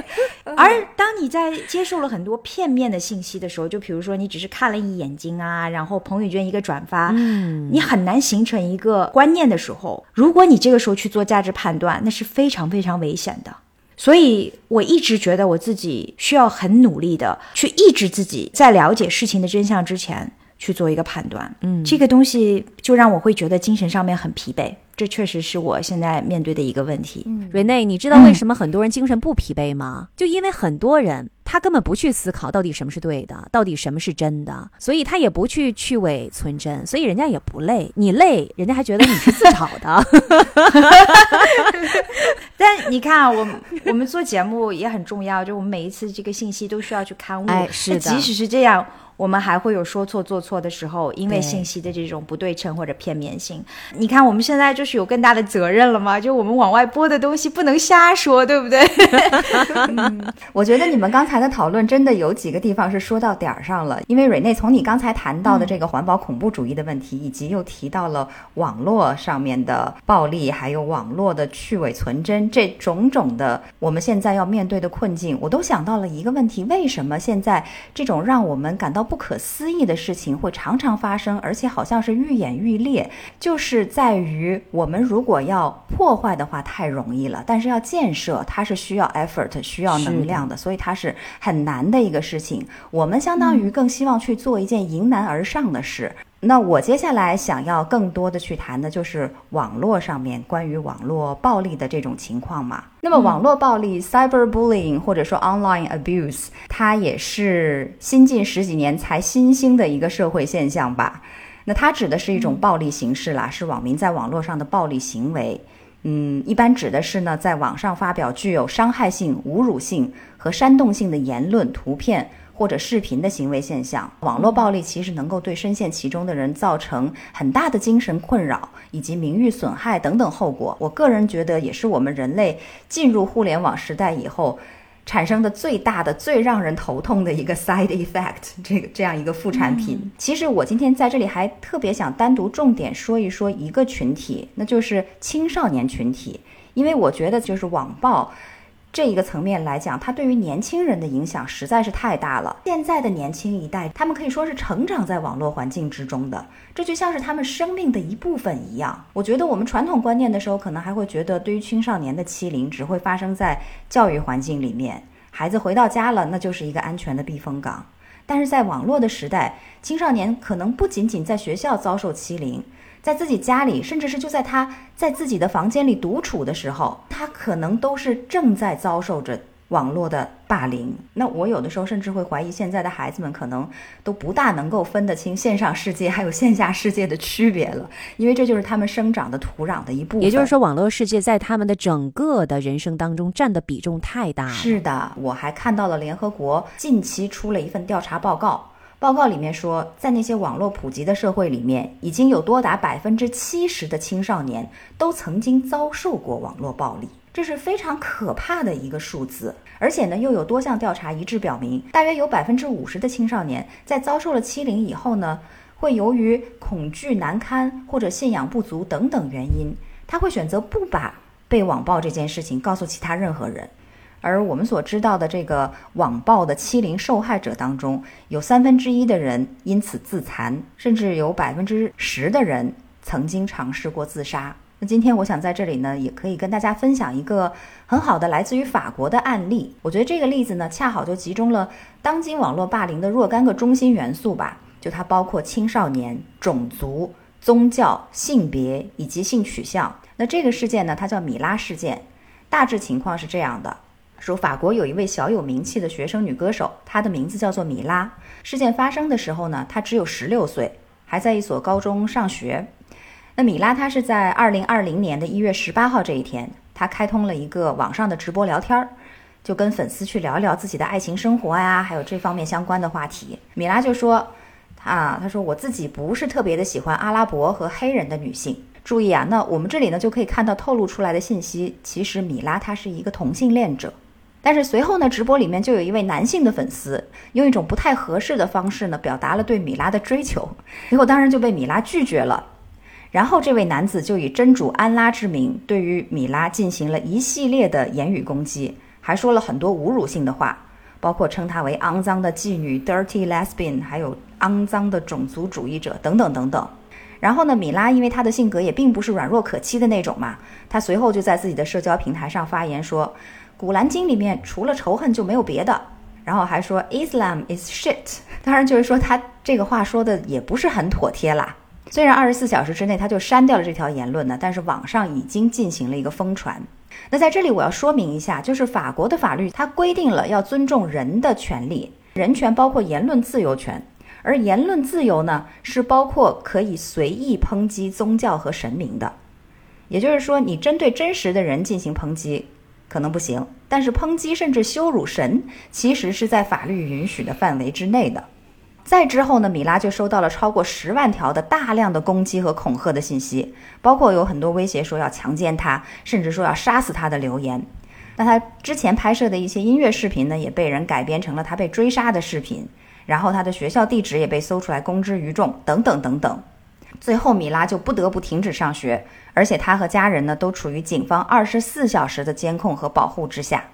Speaker 2: 而当你在接受了很多片面的信息的时候，就比如说你只是看了一眼睛啊，然后朋友圈一个转发，嗯，你很难形成一个观念的时候，如果你这个时候去做价值判断，那是非常非常危险的。所以我一直觉得我自己需要很努力的去抑制自己，在了解事情的真相之前去做一个判断。嗯，这个东西就让我会觉得精神上面很疲惫。这确实是我现在面对的一个问题。
Speaker 4: 瑞内，你知道为什么很多人精神不疲惫吗？就因为很多人他根本不去思考到底什么是对的，到底什么是真的，所以他也不去去伪存真，所以人家也不累。你累，人家还觉得你是自找的。
Speaker 2: 但你看啊，我 我们做节目也很重要，就我们每一次这个信息都需要去刊物。
Speaker 4: 哎，是的。
Speaker 2: 即使是这样。我们还会有说错做错的时候，因为信息的这种不对称或者片面性。你看，我们现在就是有更大的责任了吗？就我们往外播的东西不能瞎说，对不对？
Speaker 3: 我觉得你们刚才的讨论真的有几个地方是说到点儿上了。因为瑞内从你刚才谈到的这个环保恐怖主义的问题，以及又提到了网络上面的暴力，还有网络的去伪存真这种种的我们现在要面对的困境，我都想到了一个问题：为什么现在这种让我们感到不可思议的事情会常常发生，而且好像是愈演愈烈，就是在于我们如果要破坏的话太容易了，但是要建设它是需要 effort、需要能量的，所以它是很难的一个事情。我们相当于更希望去做一件迎难而上的事。那我接下来想要更多的去谈的就是网络上面关于网络暴力的这种情况嘛。那么网络暴力 （cyberbullying） 或者说 online abuse，它也是新近十几年才新兴的一个社会现象吧。那它指的是一种暴力形式啦，是网民在网络上的暴力行为。嗯，一般指的是呢，在网上发表具有伤害性、侮辱性和煽动性的言论、图片。或者视频的行为现象，网络暴力其实能够对深陷其中的人造成很大的精神困扰以及名誉损害等等后果。我个人觉得，也是我们人类进入互联网时代以后产生的最大的、最让人头痛的一个 side effect，这个这样一个副产品。其实我今天在这里还特别想单独重点说一说一个群体，那就是青少年群体，因为我觉得就是网暴。这一个层面来讲，它对于年轻人的影响实在是太大了。现在的年轻一代，他们可以说是成长在网络环境之中的，这就像是他们生命的一部分一样。我觉得我们传统观念的时候，可能还会觉得，对于青少年的欺凌只会发生在教育环境里面，孩子回到家了，那就是一个安全的避风港。但是在网络的时代，青少年可能不仅仅在学校遭受欺凌。在自己家里，甚至是就在他在自己的房间里独处的时候，他可能都是正在遭受着网络的霸凌。那我有的时候甚至会怀疑，现在的孩子们可能都不大能够分得清线上世界还有线下世界的区别了，因为这就是他们生长的土壤的一部分。
Speaker 4: 也就是说，网络世界在他们的整个的人生当中占的比重太大了。
Speaker 3: 是的，我还看到了联合国近期出了一份调查报告。报告里面说，在那些网络普及的社会里面，已经有多达百分之七十的青少年都曾经遭受过网络暴力，这是非常可怕的一个数字。而且呢，又有多项调查一致表明，大约有百分之五十的青少年在遭受了欺凌以后呢，会由于恐惧难堪或者信仰不足等等原因，他会选择不把被网暴这件事情告诉其他任何人。而我们所知道的这个网暴的欺凌受害者当中，有三分之一的人因此自残，甚至有百分之十的人曾经尝试过自杀。那今天我想在这里呢，也可以跟大家分享一个很好的来自于法国的案例。我觉得这个例子呢，恰好就集中了当今网络霸凌的若干个中心元素吧。就它包括青少年、种族、宗教、性别以及性取向。那这个事件呢，它叫米拉事件。大致情况是这样的。说法国有一位小有名气的学生女歌手，她的名字叫做米拉。事件发生的时候呢，她只有十六岁，还在一所高中上学。那米拉她是在二零二零年的一月十八号这一天，她开通了一个网上的直播聊天儿，就跟粉丝去聊一聊自己的爱情生活呀，还有这方面相关的话题。米拉就说：“啊，她说我自己不是特别的喜欢阿拉伯和黑人的女性。注意啊，那我们这里呢就可以看到透露出来的信息，其实米拉她是一个同性恋者。”但是随后呢，直播里面就有一位男性的粉丝用一种不太合适的方式呢，表达了对米拉的追求，结果当然就被米拉拒绝了。然后这位男子就以真主安拉之名，对于米拉进行了一系列的言语攻击，还说了很多侮辱性的话，包括称她为肮脏的妓女 （dirty lesbian），还有肮脏的种族主义者等等等等。然后呢，米拉因为她的性格也并不是软弱可欺的那种嘛，她随后就在自己的社交平台上发言说。古兰经里面除了仇恨就没有别的，然后还说 Islam is shit，当然就是说他这个话说的也不是很妥帖啦。虽然二十四小时之内他就删掉了这条言论呢，但是网上已经进行了一个疯传。那在这里我要说明一下，就是法国的法律它规定了要尊重人的权利，人权包括言论自由权，而言论自由呢是包括可以随意抨击宗教和神明的。也就是说，你针对真实的人进行抨击可能不行，但是抨击甚至羞辱神，其实是在法律允许的范围之内的。再之后呢，米拉就收到了超过十万条的大量的攻击和恐吓的信息，包括有很多威胁说要强奸他，甚至说要杀死他的留言。那他之前拍摄的一些音乐视频呢，也被人改编成了他被追杀的视频，然后他的学校地址也被搜出来公之于众，等等等等。最后，米拉就不得不停止上学，而且他和家人呢都处于警方二十四小时的监控和保护之下。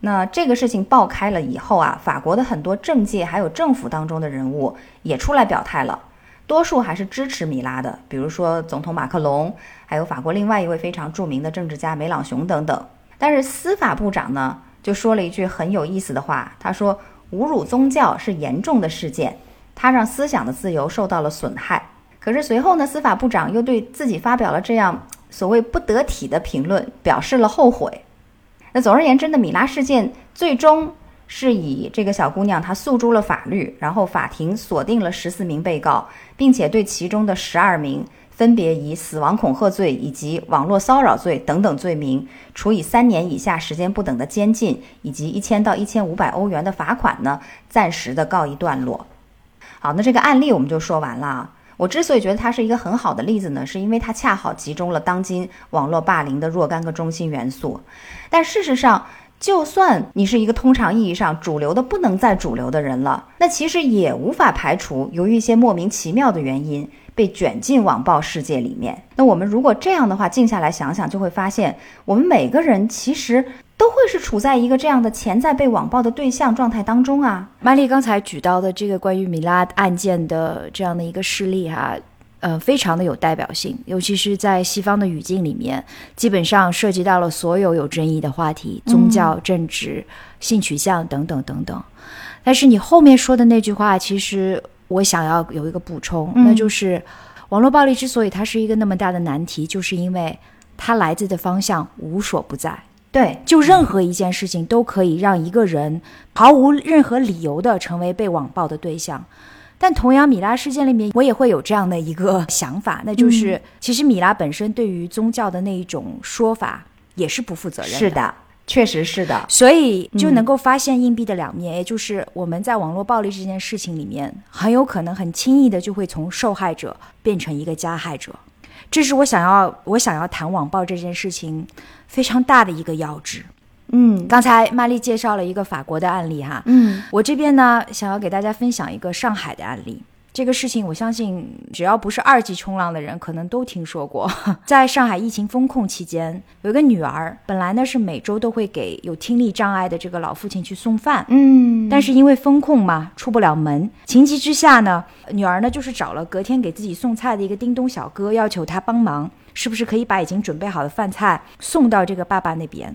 Speaker 3: 那这个事情爆开了以后啊，法国的很多政界还有政府当中的人物也出来表态了，多数还是支持米拉的，比如说总统马克龙，还有法国另外一位非常著名的政治家梅朗雄等等。但是司法部长呢就说了一句很有意思的话，他说侮辱宗教是严重的事件，他让思想的自由受到了损害。可是随后呢，司法部长又对自己发表了这样所谓不得体的评论，表示了后悔。那总而言之呢，米拉事件最终是以这个小姑娘她诉诸了法律，然后法庭锁定了十四名被告，并且对其中的十二名分别以死亡恐吓罪以及网络骚扰罪等等罪名，处以三年以下时间不等的监禁，以及一千到一千五百欧元的罚款呢，暂时的告一段落。好，那这个案例我们就说完了。我之所以觉得它是一个很好的例子呢，是因为它恰好集中了当今网络霸凌的若干个中心元素。但事实上，就算你是一个通常意义上主流的不能再主流的人了，那其实也无法排除由于一些莫名其妙的原因被卷进网暴世界里面。那我们如果这样的话，静下来想想，就会发现我们每个人其实。都会是处在一个这样的潜在被网暴的对象状态当中啊。
Speaker 2: 玛丽刚才举到的这个关于米拉案件的这样的一个事例哈，呃，非常的有代表性，尤其是在西方的语境里面，基本上涉及到了所有有争议的话题，宗教、政治、性取向等等等等。但是你后面说的那句话，其实我想要有一个补充，那就是网络暴力之所以它是一个那么大的难题，就是因为它来自的方向无所不在。
Speaker 3: 对，
Speaker 2: 就任何一件事情都可以让一个人毫无任何理由的成为被网暴的对象。但同样，米拉事件里面，我也会有这样的一个想法，那就是其实米拉本身对于宗教的那一种说法也是不负责任的。
Speaker 3: 是的，确实是的。
Speaker 2: 所以就能够发现硬币的两面，也就是我们在网络暴力这件事情里面，很有可能很轻易的就会从受害者变成一个加害者。这是我想要我想要谈网暴这件事情非常大的一个要旨。
Speaker 3: 嗯，
Speaker 2: 刚才曼丽介绍了一个法国的案例哈，
Speaker 3: 嗯，
Speaker 2: 我这边呢想要给大家分享一个上海的案例。这个事情，我相信只要不是二级冲浪的人，可能都听说过。在上海疫情封控期间，有一个女儿，本来呢是每周都会给有听力障碍的这个老父亲去送饭，
Speaker 3: 嗯，
Speaker 2: 但是因为封控嘛，出不了门。情急之下呢，女儿呢就是找了隔天给自己送菜的一个叮咚小哥，要求他帮忙，是不是可以把已经准备好的饭菜送到这个爸爸那边？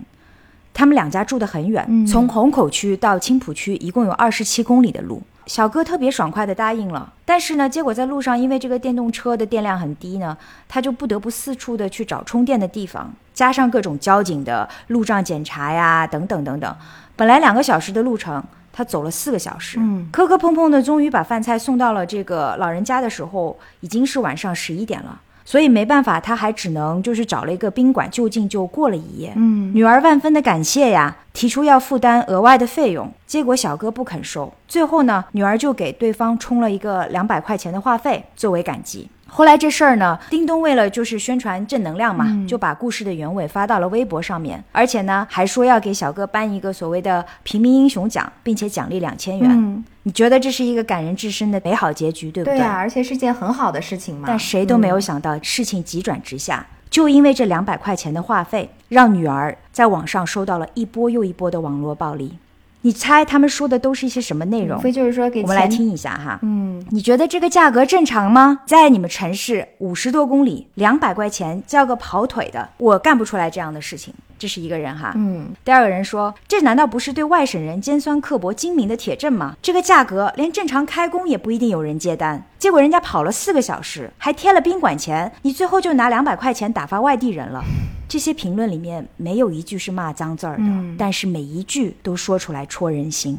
Speaker 2: 他们两家住得很远，从虹口区到青浦区一共有二十七公里的路。小哥特别爽快的答应了，但是呢，结果在路上，因为这个电动车的电量很低呢，他就不得不四处的去找充电的地方，加上各种交警的路障检查呀，等等等等，本来两个小时的路程，他走了四个小时，
Speaker 3: 嗯，
Speaker 2: 磕磕碰碰的，终于把饭菜送到了这个老人家的时候，已经是晚上十一点了。所以没办法，他还只能就是找了一个宾馆就近就过了一夜。
Speaker 3: 嗯，
Speaker 2: 女儿万分的感谢呀，提出要负担额外的费用，结果小哥不肯收。最后呢，女儿就给对方充了一个两百块钱的话费作为感激。后来这事儿呢，叮咚为了就是宣传正能量嘛，就把故事的原委发到了微博上面，而且呢还说要给小哥颁一个所谓的平民英雄奖，并且奖励两千元。
Speaker 3: 嗯，
Speaker 2: 你觉得这是一个感人至深的美好结局，对不对？
Speaker 3: 对啊，而且是件很好的事情嘛。
Speaker 2: 但谁都没有想到，事情急转直下，就因为这两百块钱的话费，让女儿在网上收到了一波又一波的网络暴力。你猜他们说的都是一些什么内容？
Speaker 3: 非就是说给
Speaker 2: 我们来听一下哈。
Speaker 3: 嗯，
Speaker 2: 你觉得这个价格正常吗？在你们城市五十多公里，两百块钱叫个跑腿的，我干不出来这样的事情。这是一个人哈。
Speaker 3: 嗯，
Speaker 2: 第二个人说：“这难道不是对外省人尖酸刻薄、精明的铁证吗？这个价格连正常开工也不一定有人接单，结果人家跑了四个小时，还贴了宾馆钱，你最后就拿两百块钱打发外地人了。”这些评论里面没有一句是骂脏字儿的，
Speaker 3: 嗯
Speaker 2: 但是每一句都说出来戳人心。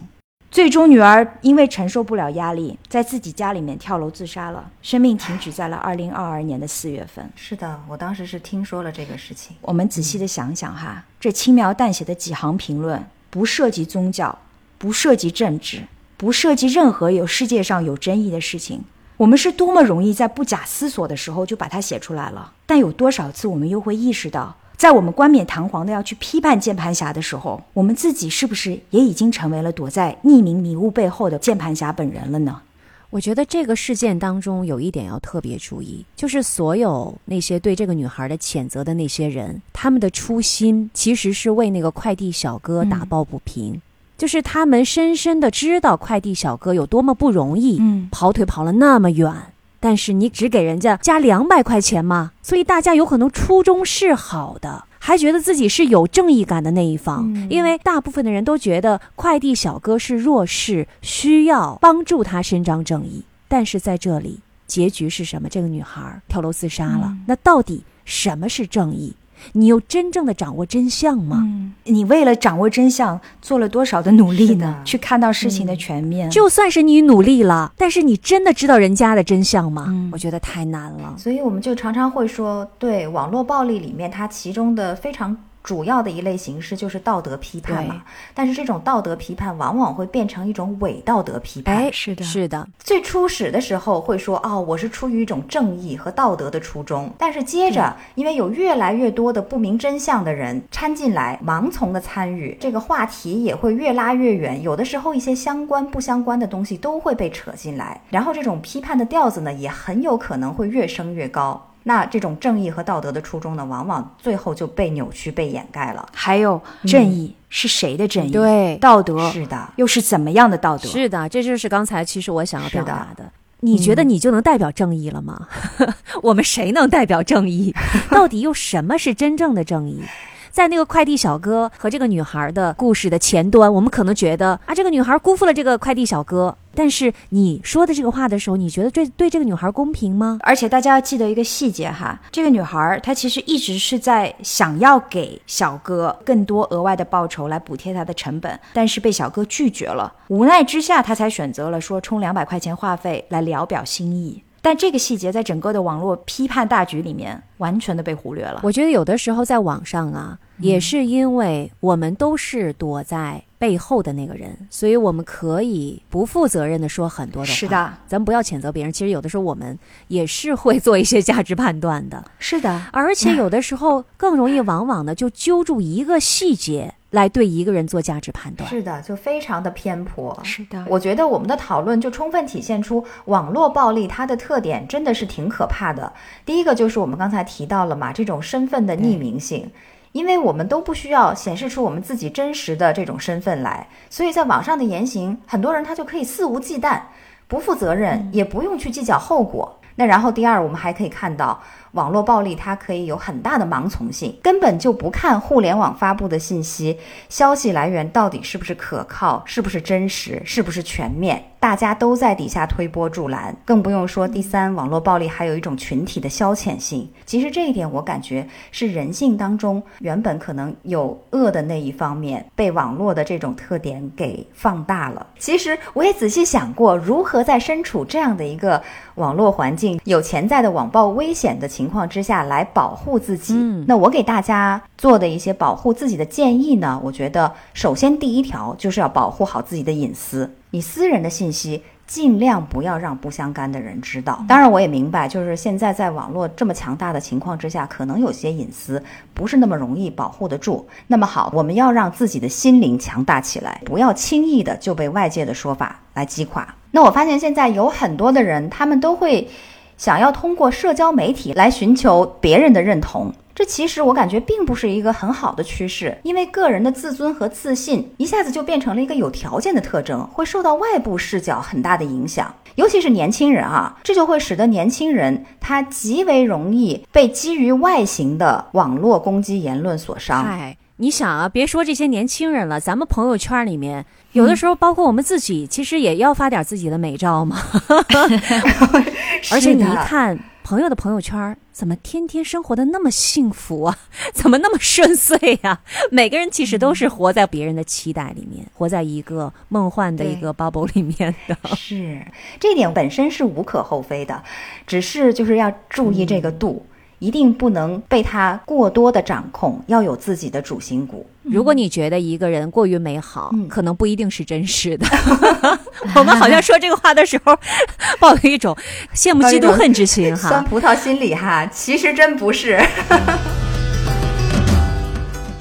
Speaker 2: 最终，女儿因为承受不了压力，在自己家里面跳楼自杀了，生命停止在了二零二二年的四月份。
Speaker 3: 是的，我当时是听说了这个事情。
Speaker 2: 我们仔细的想想哈，这轻描淡写的几行评论，不涉及宗教，不涉及政治，不涉及任何有世界上有争议的事情。我们是多么容易在不假思索的时候就把它写出来了，但有多少次我们又会意识到，在我们冠冕堂皇的要去批判键盘侠的时候，我们自己是不是也已经成为了躲在匿名迷雾背后的键盘侠本人了呢？
Speaker 4: 我觉得这个事件当中有一点要特别注意，就是所有那些对这个女孩的谴责的那些人，他们的初心其实是为那个快递小哥打抱不平，就是他们深深的知道快递小哥有多么不容易，
Speaker 2: 嗯
Speaker 4: 跑腿跑了那么远，但是你只给人家加两百块钱嘛，所以大家有可能初衷是好的，还觉得自己是有正义感的那一方，
Speaker 3: 嗯
Speaker 4: 因为大部分的人都觉得快递小哥是弱势，需要帮助他伸张正义。但是在这里，结局是什么？这个女孩跳楼自杀了。
Speaker 2: 嗯
Speaker 4: 那到底什么是正义？你有真正的掌握真相吗？
Speaker 2: 嗯，你为了掌握真相做了多少的努力呢？去看到事情的全面，
Speaker 4: 就算是你努力了，但是你真的知道人家的真相吗？
Speaker 2: 嗯
Speaker 4: 我觉得太难了。
Speaker 3: 所以我们就常常会说，对网络暴力里面，它其中的非常主要的一类形式就是道德批判嘛。但是这种道德批判往往会变成一种伪道德批判。
Speaker 4: 哎，
Speaker 2: 是的
Speaker 4: 是的，
Speaker 3: 最初始的时候会说哦，我是出于一种正义和道德的初衷，但是接着因为有越来越多的不明真相的人掺进来，盲从的参与，这个话题也会越拉越远。有的时候一些相关不相关的东西都会被扯进来，然后这种批判的调子呢，也很有可能会越升越高。那这种正义和道德的初衷呢，往往最后就被扭曲、被掩盖了。
Speaker 2: 还有正义、是谁的正义？
Speaker 4: 对
Speaker 2: 道德
Speaker 3: 是的，
Speaker 2: 又是怎么样的道德？
Speaker 4: 是的，这就是刚才其实我想要表达的。你觉得你就能代表正义了吗？我们谁能代表正义？到底又什么是真正的正义？在那个快递小哥和这个女孩的故事的前端，我们可能觉得啊，这个女孩辜负了这个快递小哥。但是你说的这个话的时候，你觉得对对这个女孩公平吗？
Speaker 2: 而且大家要记得一个细节哈，这个女孩儿她其实一直是在想要给小哥更多额外的报酬来补贴他的成本，但是被小哥拒绝了。无奈之下，她才选择了说充两百块钱话费来聊表心意。但这个细节在整个的网络批判大局里面完全的被忽略了。
Speaker 4: 我觉得有的时候在网上啊，
Speaker 2: 嗯
Speaker 4: 也是因为我们都是躲在背后的那个人，所以我们可以不负责任的说很多的话。
Speaker 2: 是的，
Speaker 4: 咱们不要谴责别人。其实有的时候我们也是会做一些价值判断的，
Speaker 2: 是的，
Speaker 4: 而且有的时候更容易往往的就揪住一个细节来对一个人做价值判断。
Speaker 3: 是的，就非常的偏颇。
Speaker 2: 是的，
Speaker 3: 我觉得我们的讨论就充分体现出网络暴力它的特点真的是挺可怕的。第一个就是我们刚才提到了嘛，这种身份的匿名性。因为我们都不需要显示出我们自己真实的这种身份来，所以在网上的言行，很多人他就可以肆无忌惮，不负责任，也不用去计较后果。那然后第二，我们还可以看到，网络暴力它可以有很大的盲从性，根本就不看互联网发布的信息，消息来源到底是不是可靠，是不是真实，是不是全面，大家都在底下推波助澜。更不用说第三，网络暴力还有一种群体的消遣性。其实这一点，我感觉是人性当中原本可能有恶的那一方面，被网络的这种特点给放大了。其实我也仔细想过，如何在身处这样的一个网络环境、有潜在的网暴危险的情况之下来保护自己。
Speaker 4: 嗯
Speaker 3: 那我给大家做的一些保护自己的建议呢，我觉得首先第一条就是要保护好自己的隐私，你私人的信息。尽量不要让不相干的人知道。当然，我也明白，就是现在在网络这么强大的情况之下，可能有些隐私不是那么容易保护得住。那么好，我们要让自己的心灵强大起来，不要轻易的就被外界的说法来击垮。那我发现现在有很多的人，他们都会想要通过社交媒体来寻求别人的认同。这其实我感觉并不是一个很好的趋势，因为个人的自尊和自信一下子就变成了一个有条件的特征，会受到外部视角很大的影响。尤其是年轻人啊，这就会使得年轻人他极为容易被基于外形的网络攻击言论所伤。
Speaker 4: 嗨，你想啊，别说这些年轻人了，咱们朋友圈里面有的时候，包括我们自己，其实也要发点自己的美照嘛。而且你一看。朋友的朋友圈怎么天天生活的那么幸福啊？怎么那么顺遂呀？每个人其实都是活在别人的期待里面，活在一个梦幻的一个 bubble 里面的。
Speaker 3: 是，这点本身是无可厚非的，只是就是要注意这个度。一定不能被他过多的掌控，要有自己的主心骨。
Speaker 4: 如果你觉得一个人过于美好，可能不一定是真实的。我们好像说这个话的时候，抱有一种羡慕嫉妒恨之心哈，
Speaker 3: 酸葡萄心理哈，其实真不是。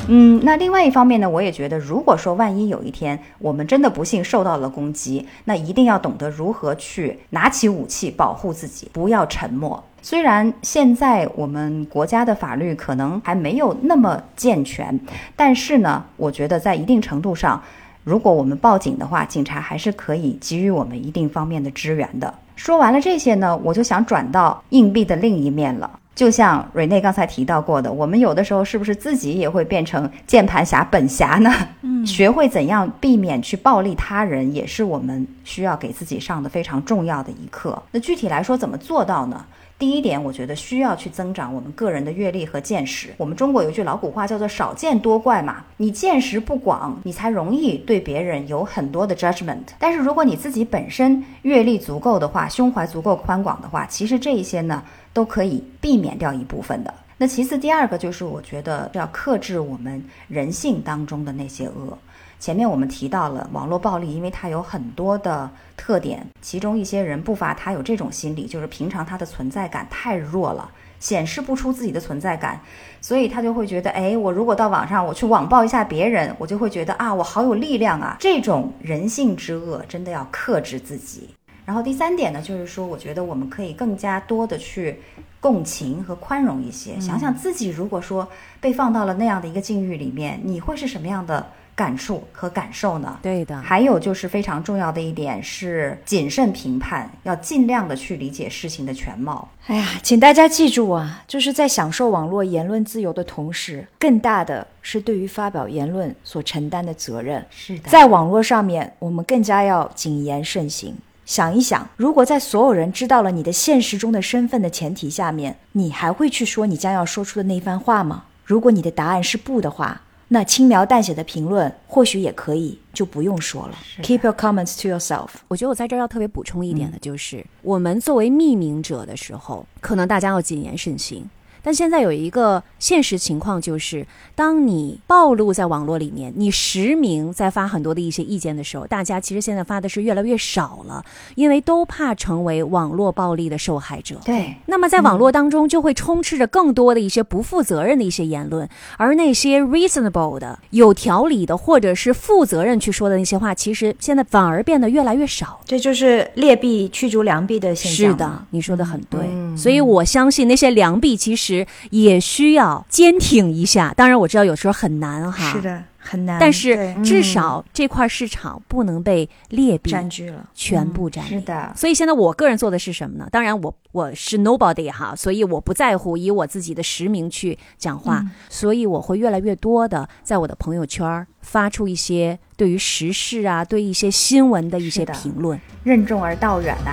Speaker 3: 嗯，那另外一方面呢，我也觉得，如果说万一有一天我们真的不幸受到了攻击，那一定要懂得如何去拿起武器保护自己，不要沉默。虽然现在我们国家的法律可能还没有那么健全，但是呢，我觉得在一定程度上，如果我们报警的话，警察还是可以给予我们一定方面的支援的。说完了这些呢，我就想转到硬币的另一面了。就像瑞内刚才提到过的，我们有的时候是不是自己也会变成键盘侠本侠呢？嗯，学会怎样避免去暴力他人，也是我们需要给自己上的非常重要的一课。那具体来说，怎么做到呢？第一点，我觉得需要去增长我们个人的阅历和见识。我们中国有句老古话叫做“少见多怪”嘛，你见识不广，你才容易对别人有很多的 judgment。但是如果你自己本身阅历足够的话，胸怀足够宽广的话，其实这一些呢都可以避免掉一部分的。那其次，第二个就是我觉得要克制我们人性当中的那些恶。前面我们提到了网络暴力，因为它有很多的特点，其中一些人不乏他有这种心理，就是平常他的存在感太弱了，显示不出自己的存在感，所以他就会觉得，哎，我如果到网上我去网暴一下别人，我就会觉得啊，我好有力量啊！这种人性之恶真的要克制自己。然后第三点呢，就是说，我觉得我们可以更加多的去共情和宽容一些，想想自己如果说被放到了那样的一个境遇里面，你会是什么样的？感触和感受呢？
Speaker 4: 对的。
Speaker 3: 还有就是非常重要的一点是谨慎评判，要尽量的去理解事情的全貌。
Speaker 2: 哎呀，请大家记住啊，就是在享受网络言论自由的同时，更大的是对于发表言论所承担的责任。
Speaker 3: 是的，
Speaker 2: 在网络上面，我们更加要谨言慎行。想一想，如果在所有人知道了你的现实中的身份的前提下面，你还会去说你将要说出的那番话吗？如果你的答案是不的话。那轻描淡写的评论或许也可以，就不用说了。Keep your comments to yourself。
Speaker 4: 我觉得我在这儿要特别补充一点的就是，我们作为匿名者的时候，可能大家要谨言慎行。但现在有一个现实情况，就是当你暴露在网络里面，你实名在发很多的一些意见的时候，大家其实现在发的是越来越少了，因为都怕成为网络暴力的受害者。
Speaker 3: 对。
Speaker 4: 那么在网络当中，就会充斥着更多的一些不负责任的一些言论，而那些 reasonable 的、有条理的，或者是负责任去说的那些话，其实现在反而变得越来越少。
Speaker 2: 这就是劣币驱逐良币的现
Speaker 4: 象。是的，你说的很对。所以我相信那些良币其实。也需要坚挺一下，当然我知道有时候很难哈，
Speaker 2: 是的，很难。
Speaker 4: 但是至少这块市场不能被劣币
Speaker 2: 占据了，
Speaker 4: 全部占
Speaker 3: 领。是的。
Speaker 4: 所以现在我个人做的是什么呢？当然我我是 nobody 哈，所以我不在乎以我自己的实名去讲话，所以我会越来越多的在我的朋友圈发出一些对于时事啊，对一些新闻的一些评论，
Speaker 3: 任重而道远呐。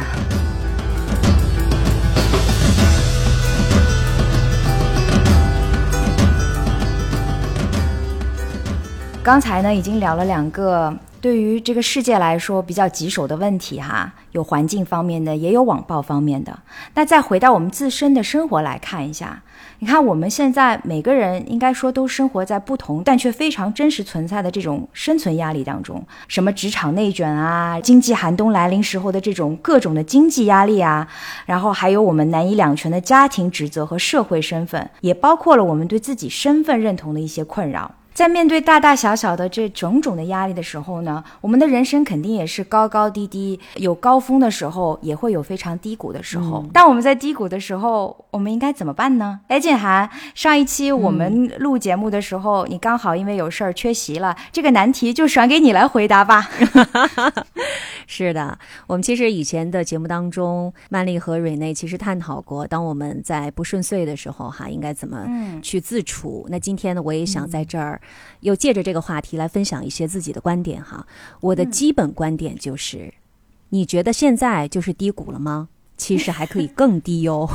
Speaker 2: 刚才呢，已经聊了两个对于这个世界来说比较棘手的问题哈，有环境方面的，也有网暴方面的。那再回到我们自身的生活来看一下，你看我们现在每个人应该说都生活在不同但却非常真实存在的这种生存压力当中，什么职场内卷啊，经济寒冬来临时候的这种各种的经济压力啊，然后还有我们难以两全的家庭职责和社会身份，也包括了我们对自己身份认同的一些困扰。在面对大大小小的这种种的压力的时候呢，我们的人生肯定也是高高低低，有高峰的时候，也会有非常低谷的时候。当我们在低谷的时候，我们应该怎么办呢？哎，静涵，上一期我们录节目的时候，你刚好因为有事儿缺席了，这个难题就甩给你来回答吧。
Speaker 4: 是的，我们其实以前的节目当中，曼丽和瑞内其实探讨过，当我们在不顺遂的时候，哈，应该怎么去自处。那今天呢，我也想在这儿，又借着这个话题来分享一些自己的观点哈。我的基本观点就是，你觉得现在就是低谷了吗？其实还可以更低哟，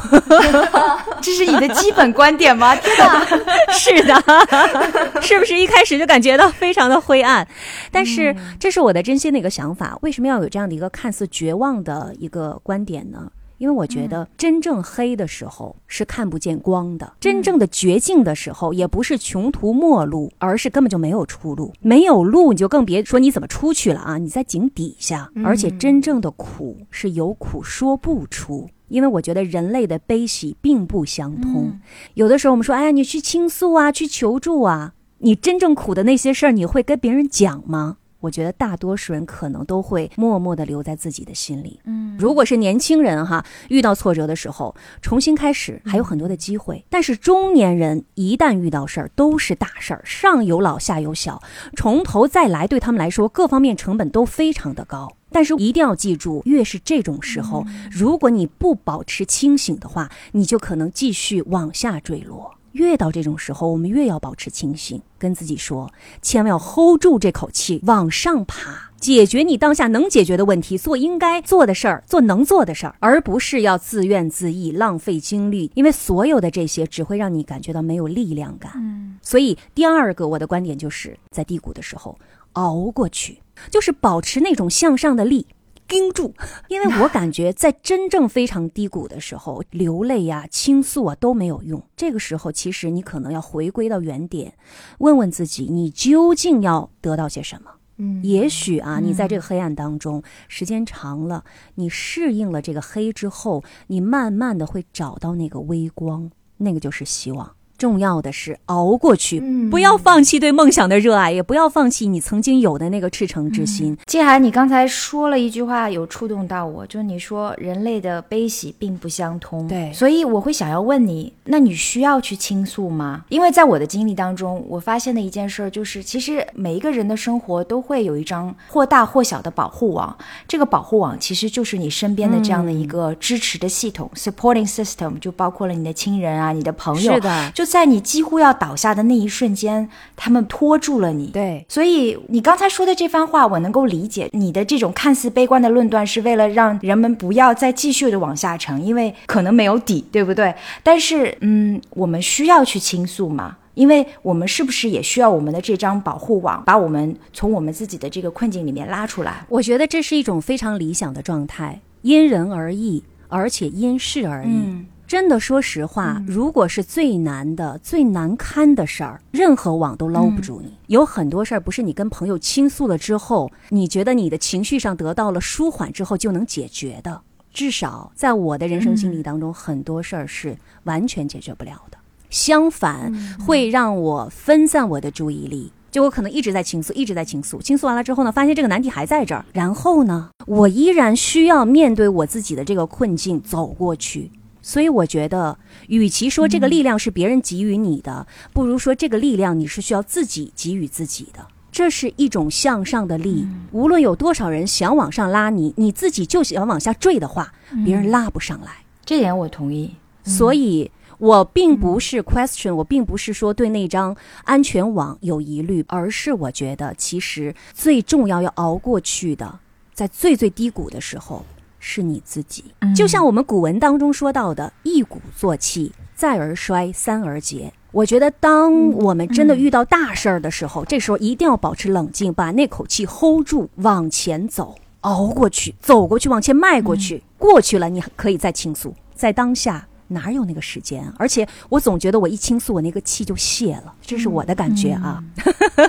Speaker 2: 这是你的基本观点吗？天哪，
Speaker 4: 是的，是不是一开始就感觉到非常的灰暗？但是这是我的真心的一个想法。为什么要有这样的一个看似绝望的一个观点呢？因为我觉得真正黑的时候是看不见光的，真正的绝境的时候也不是穷途末路，而是根本就没有出路。没有路，你就更别说你怎么出去了啊！你在井底下，而且真正的苦是有苦说不出。因为我觉得人类的悲喜并不相通。有的时候我们说，哎呀，你去倾诉啊，去求助啊，你真正苦的那些事儿，你会跟别人讲吗？我觉得大多数人可能都会默默的留在自己的心里。嗯，如果是年轻人哈，遇到挫折的时候，重新开始还有很多的机会。但是中年人一旦遇到事儿，都是大事儿，上有老下有小，从头再来，对他们来说，各方面成本都非常的高。但是一定要记住，越是这种时候，如果你不保持清醒的话，你就可能继续往下坠落。越到这种时候，我们越要保持清醒，跟自己说，千万要 hold 住这口气，往上爬，解决你当下能解决的问题，做应该做的事儿，做能做的事儿，而不是要自怨自艾，浪费精力。因为所有的这些只会让你感觉到没有力量感。嗯，所以第二个我的观点就是在低谷的时候熬过去，就是保持那种向上的力。盯住，因为我感觉在真正非常低谷的时候，流泪呀、倾诉啊都没有用。这个时候，其实你可能要回归到原点，问问自己，你究竟要得到些什么？嗯，也许啊，你在这个黑暗当中时间长了，你适应了这个黑之后，你慢慢的会找到那个微光，那个就是希望。重要的是熬过去，不要放弃对梦想的热爱，也不要放弃你曾经有的那个赤诚之心。
Speaker 2: 静涵，你刚才说了一句话，有触动到我，就是你说人类的悲喜并不相通。
Speaker 4: 对，
Speaker 2: 所以我会想要问你，那你需要去倾诉吗？因为在我的经历当中，我发现的一件事就是，其实每一个人的生活都会有一张或大或小的保护网，这个保护网其实就是你身边的这样的一个支持的系统，supporting system，就包括了你的亲人啊，你的朋友，
Speaker 4: 是的，
Speaker 2: 就。在你几乎要倒下的那一瞬间，他们拖住了你。
Speaker 4: 对，
Speaker 2: 所以你刚才说的这番话，我能够理解你的这种看似悲观的论断，是为了让人们不要再继续的往下沉，因为可能没有底，对不对？但是，嗯，我们需要去倾诉嘛？因为我们是不是也需要我们的这张保护网，把我们从我们自己的这个困境里面拉出来？
Speaker 4: 我觉得这是一种非常理想的状态，因人而异，而且因事而异。真的，说实话，如果是最难的、最难堪的事儿，任何网都捞不住你。有很多事儿不是你跟朋友倾诉了之后，你觉得你的情绪上得到了舒缓之后就能解决的。至少在我的人生经历当中，很多事儿是完全解决不了的。相反，会让我分散我的注意力。就我可能一直在倾诉，一直在倾诉，倾诉完了之后呢，发现这个难题还在这儿。然后呢，我依然需要面对我自己的这个困境，走过去。所以我觉得，与其说这个力量是别人给予你的，不如说这个力量你是需要自己给予自己的。这是一种向上的力，无论有多少人想往上拉你，你自己就想往下坠的话，别人拉不上来。
Speaker 2: 这点我同意。
Speaker 4: 所以我并不是 question，我并不是说对那张安全网有疑虑，而是我觉得其实最重要要熬过去的，在最最低谷的时候。是你自己，就像我们古文当中说到的“一鼓作气，再而衰，三而竭”。我觉得，当我们真的遇到大事儿的时候，这时候一定要保持冷静，把那口气 hold 住，往前走，熬过去，走过去，往前迈过去。过去了，你可以再倾诉。在当下，哪有那个时间？而且，我总觉得我一倾诉，我那个气就泄了，这是我的感觉啊。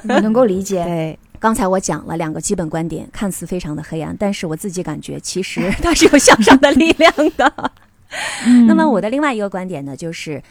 Speaker 2: 我能够理解。
Speaker 4: 对。刚才我讲了两个基本观点，看似非常的黑暗，但是我自己感觉其实 它是有向上的力量的。那么我的另外一个观点呢，就是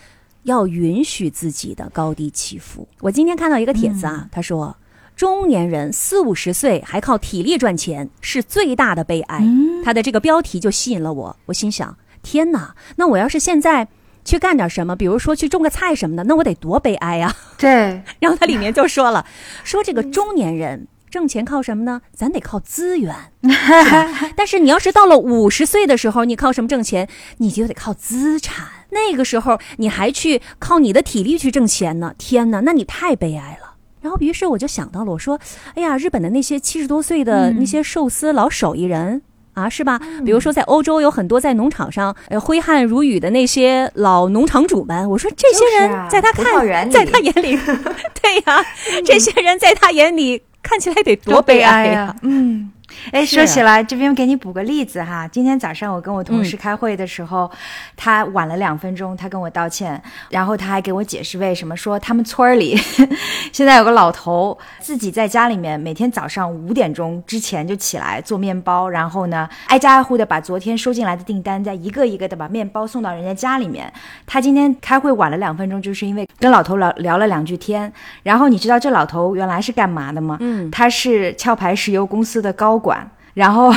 Speaker 4: 要允许自己的高低起伏。我今天看到一个帖子啊，他说。中年人四五十岁还靠体力赚钱，是最大的悲哀。他的这个标题就吸引了我，我心想：天哪！那我要是现在去干点什么，比如说去种个菜什么的，那我得多悲哀呀！
Speaker 2: 对。
Speaker 4: 然后他里面就说了，说这个中年人挣钱靠什么呢？咱得靠资源。但是你要是到了五十岁的时候，你靠什么挣钱？你就得靠资产。那个时候你还去靠你的体力去挣钱呢？天哪！那你太悲哀了。然后，于是我就想到了，我说：“哎呀，日本的那些七十多岁的那些寿司老手艺人啊，是吧？比如说在欧洲有很多在农场上呃挥汗如雨的那些老农场主们，我说这些人在他看，在他眼里，对呀，这些人在他眼里看起来得多悲哀呀！
Speaker 2: 嗯。”哎，说起来，这边给你补个例子哈。今天早上我跟我同事开会的时候，他晚了两分钟，他跟我道歉，然后他还给我解释为什么，说他们村儿里 现在有个老头，自己在家里面每天早上五点钟之前就起来做面包，然后呢挨家挨户的把昨天收进来的订单再一个一个的把面包送到人家家里面。他今天开会晚了两分钟，就是因为跟老头聊聊了两句天。然后你知道这老头原来是干嘛的吗？嗯，他是壳牌石油公司的高。管，然后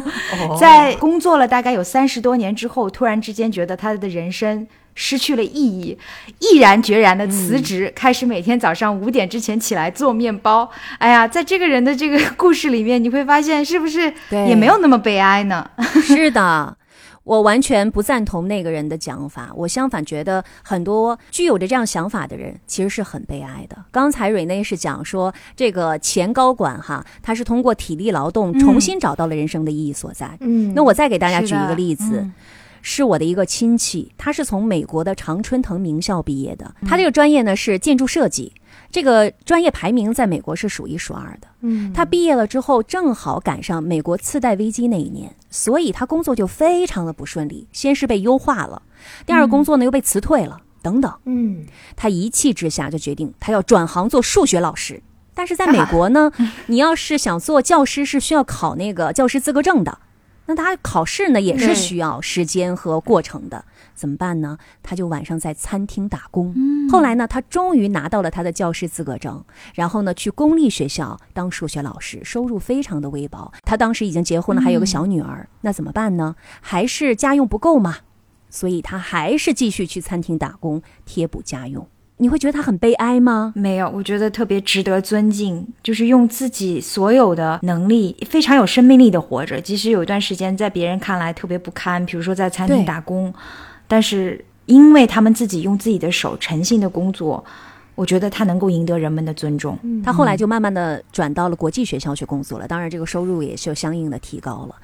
Speaker 2: 在工作了大概有三十多年之后，突然之间觉得他的人生失去了意义，毅然决然的辞职，开始每天早上五点之前起来做面包。哎呀，在这个人的这个故事里面，你会发现是不是也没有那么悲哀呢？
Speaker 4: 是的。我完全不赞同那个人的讲法，我相反觉得很多具有着这样想法的人其实是很悲哀的。刚才瑞内是讲说这个前高管哈，他是通过体力劳动重新找到了人生的意义所在。嗯，那我再给大家举一个例子，是我的一个亲戚，他是从美国的常春藤名校毕业的，他这个专业呢是建筑设计。这个专业排名在美国是数一数二的。嗯，他毕业了之后，正好赶上美国次贷危机那一年，所以他工作就非常的不顺利。先是被优化了，第二个工作呢又被辞退了，等等。嗯，他一气之下就决定他要转行做数学老师。但是在美国呢，你要是想做教师，是需要考那个教师资格证的。那他考试呢也是需要时间和过程的。怎么办呢？他就晚上在餐厅打工。后来呢，他终于拿到了他的教师资格证，然后呢，去公立学校当数学老师，收入非常的微薄。他当时已经结婚了，还有个小女儿。那怎么办呢？还是家用不够嘛？所以他还是继续去餐厅打工，贴补家用。你会觉得他很悲哀吗？
Speaker 2: 没有，我觉得特别值得尊敬，就是用自己所有的能力，非常有生命力的活着。即使有一段时间在别人看来特别不堪，比如说在餐厅打工。但是，因为他们自己用自己的手诚信的工作，我觉得他能够赢得人们的尊重。
Speaker 4: 他后来就慢慢的转到了国际学校去工作了，当然这个收入也就相应的提高了。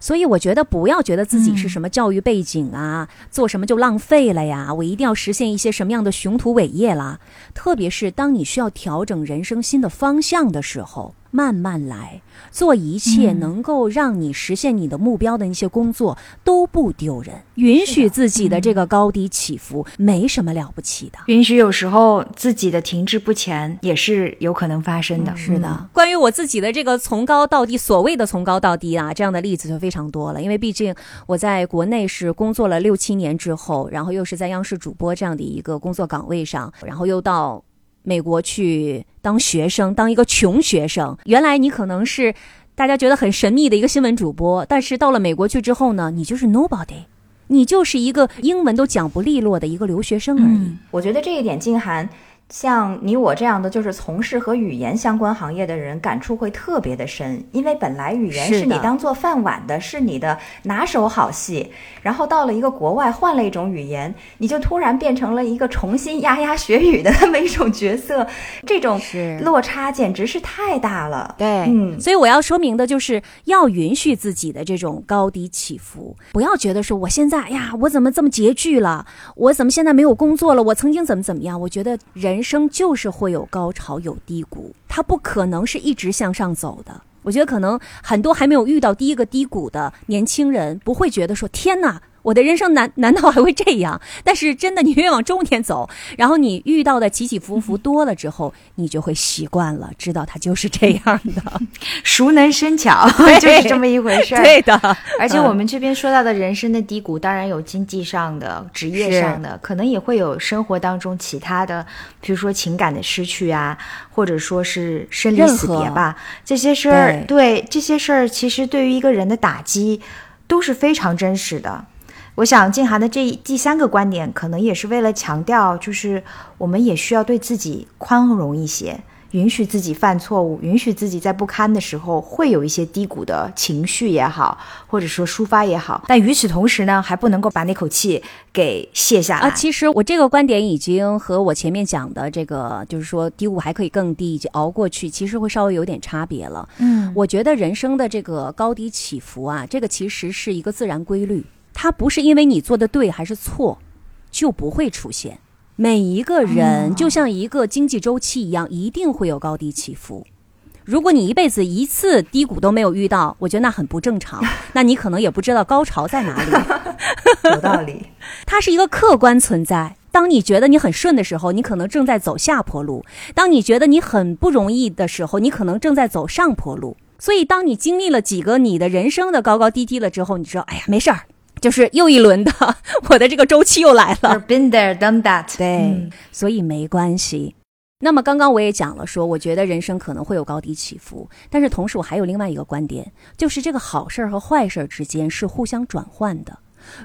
Speaker 4: 所以我觉得不要觉得自己是什么教育背景啊，做什么就浪费了呀。我一定要实现一些什么样的雄图伟业啦？特别是当你需要调整人生新的方向的时候。慢慢来，做一切能够让你实现你的目标的那些工作都不丢人。允许自己的这个高低起伏，没什么了不起的。
Speaker 2: 允许有时候自己的停滞不前也是有可能发生的。
Speaker 4: 是的，关于我自己的这个从高到低，所谓的从高到低啊，这样的例子就非常多了。因为毕竟我在国内是工作了六七年之后，然后又是在央视主播这样的一个工作岗位上，然后又到。美国去当学生，当一个穷学生。原来你可能是大家觉得很神秘的一个新闻主播，但是到了美国去之后呢，你就是 nobody，你就是一个英文都讲不利落的一个留学生而已。
Speaker 3: 我觉得这一点，静涵。像你我这样的，就是从事和语言相关行业的人，感触会特别的深。因为本来语言是你当做饭碗的，是你的拿手好戏。然后到了一个国外，换了一种语言，你就突然变成了一个重新牙牙学语的那么一种角色。这种落差简直是太大了。
Speaker 4: 对，嗯。所以我要说明的就是要允许自己的这种高低起伏，不要觉得说我现在呀，我怎么这么拮据了？我怎么现在没有工作了？我曾经怎么怎么样？我觉得人。人生就是会有高潮有低谷，它不可能是一直向上走的。我觉得可能很多还没有遇到第一个低谷的年轻人，不会觉得说：“天哪！”我的人生难难道还会这样？但是真的，你越往中年走，然后你遇到的起起伏伏多了之后，你就会习惯了，知道它就是这样的，
Speaker 2: 熟能生巧，就是这么一回事儿。
Speaker 4: 对。的，
Speaker 2: 而且我们这边说到的人生的低谷，当然有经济上的、职业上的，可能也会有生活当中其他的，比如说情感的失去啊，或者说是生离死别吧，这些事儿，对这些事儿，其实对于一个人的打击都是非常真实的。我想静涵的这第三个观点，可能也是为了强调，就是我们也需要对自己宽容一些。允许自己犯错误，允许自己在不堪的时候会有一些低谷的情绪也好，或者说抒发也好。但与此同时呢，还不能够把那口气给卸下来。
Speaker 4: 啊，其实我这个观点已经和我前面讲的这个，就是说低谷还可以更低，就熬过去，其实会稍微有点差别了。嗯，我觉得人生的这个高低起伏啊，这个其实是一个自然规律，它不是因为你做的对还是错，就不会出现。每一个人就像一个经济周期一样，一定会有高低起伏。如果你一辈子一次低谷都没有遇到，我觉得那很不正常。那你可能也不知道高潮在哪里。
Speaker 3: 有道理，
Speaker 4: 它是一个客观存在。当你觉得你很顺的时候，你可能正在走下坡路；当你觉得你很不容易的时候，你可能正在走上坡路。所以，当你经历了几个你的人生的高高低低了之后，你知道，哎呀，没事儿。就是又一轮的，我的这个周期又来了。
Speaker 2: Been there, done that。
Speaker 4: 对，所以没关系。那么刚刚我也讲了，说我觉得人生可能会有高低起伏，但是同时我还有另外一个观点，就是这个好事儿和坏事儿之间是互相转换的，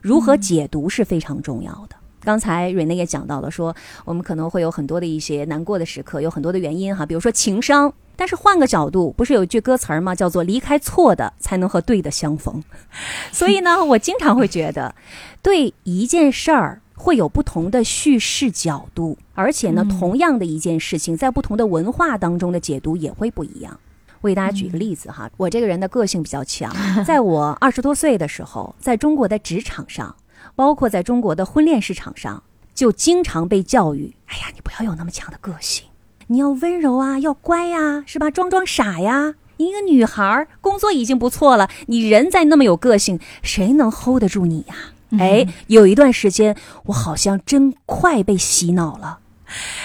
Speaker 4: 如何解读是非常重要的。刚才瑞内也讲到了，说我们可能会有很多的一些难过的时刻，有很多的原因哈，比如说情商。但是换个角度，不是有一句歌词儿吗？叫做“离开错的，才能和对的相逢”。所以呢，我经常会觉得，对一件事儿会有不同的叙事角度，而且呢，同样的一件事情，在不同的文化当中的解读也会不一样。我给大家举个例子哈，我这个人的个性比较强，在我二十多岁的时候，在中国的职场上，包括在中国的婚恋市场上，就经常被教育：“哎呀，你不要有那么强的个性。”你要温柔啊，要乖呀，是吧？装装傻呀。一个女孩工作已经不错了，你人再那么有个性，谁能 hold 得住你呀？哎，有一段时间，我好像真快被洗脑了。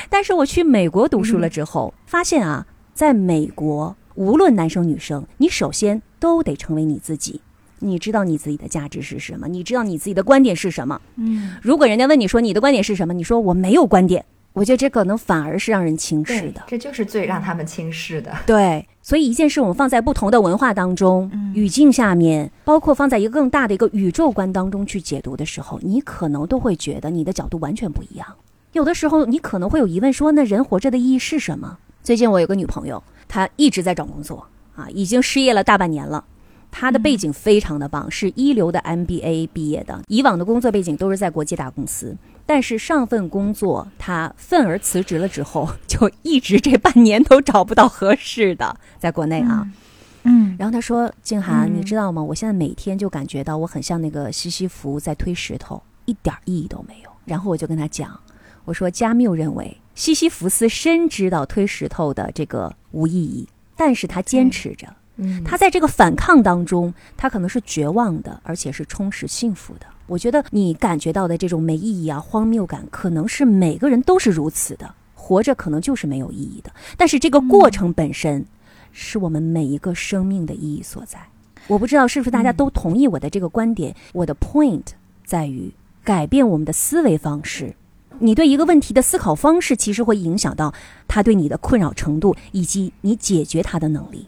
Speaker 4: 但是我去美国读书了之后，发现啊，在美国，无论男生女生，你首先都得成为你自己。你知道你自己的价值是什么？你知道你自己的观点是什么？嗯。如果人家问你说你的观点是什么，你说我没有观点。我觉得这可能反而是让人轻视的，
Speaker 3: 这就是最让他们轻视的。
Speaker 4: 对，所以一件事我们放在不同的文化当中、语境下面，包括放在一个更大的一个宇宙观当中去解读的时候，你可能都会觉得你的角度完全不一样。有的时候你可能会有疑问，说那人活着的意义是什么？最近我有个女朋友，她一直在找工作啊，已经失业了大半年了。她的背景非常的棒，是一流的 MBA 毕业的，以往的工作背景都是在国际大公司。但是上份工作他愤而辞职了之后，就一直这半年都找不到合适的，在国内啊，嗯，然后他说：“静涵，你知道吗？我现在每天就感觉到我很像那个西西弗在推石头，一点意义都没有。”然后我就跟他讲：“我说加缪认为西西弗斯深知道推石头的这个无意义，但是他坚持着。”他在这个反抗当中，他可能是绝望的，而且是充实幸福的。我觉得你感觉到的这种没意义啊、荒谬感，可能是每个人都是如此的。活着可能就是没有意义的，但是这个过程本身，是我们每一个生命的意义所在。我不知道是不是大家都同意我的这个观点。我的 point 在于改变我们的思维方式。你对一个问题的思考方式，其实会影响到他对你的困扰程度以及你解决他的能力。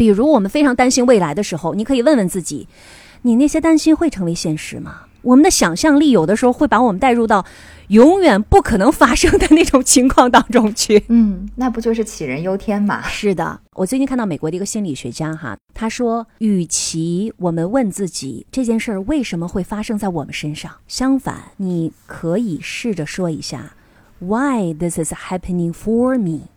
Speaker 4: 比如，我们非常担心未来的时候，你可以问问自己：你那些担心会成为现实吗？我们的想象力有的时候会把我们带入到永远不可能发生的那种情况当中去。
Speaker 3: 嗯，那不就是杞人忧天吗？
Speaker 4: 是的，我最近看到美国的一个心理学家哈，他说，与其我们问自己这件事儿为什么会发生在我们身上，相反，你可以试着说一下：Why this is happening for me？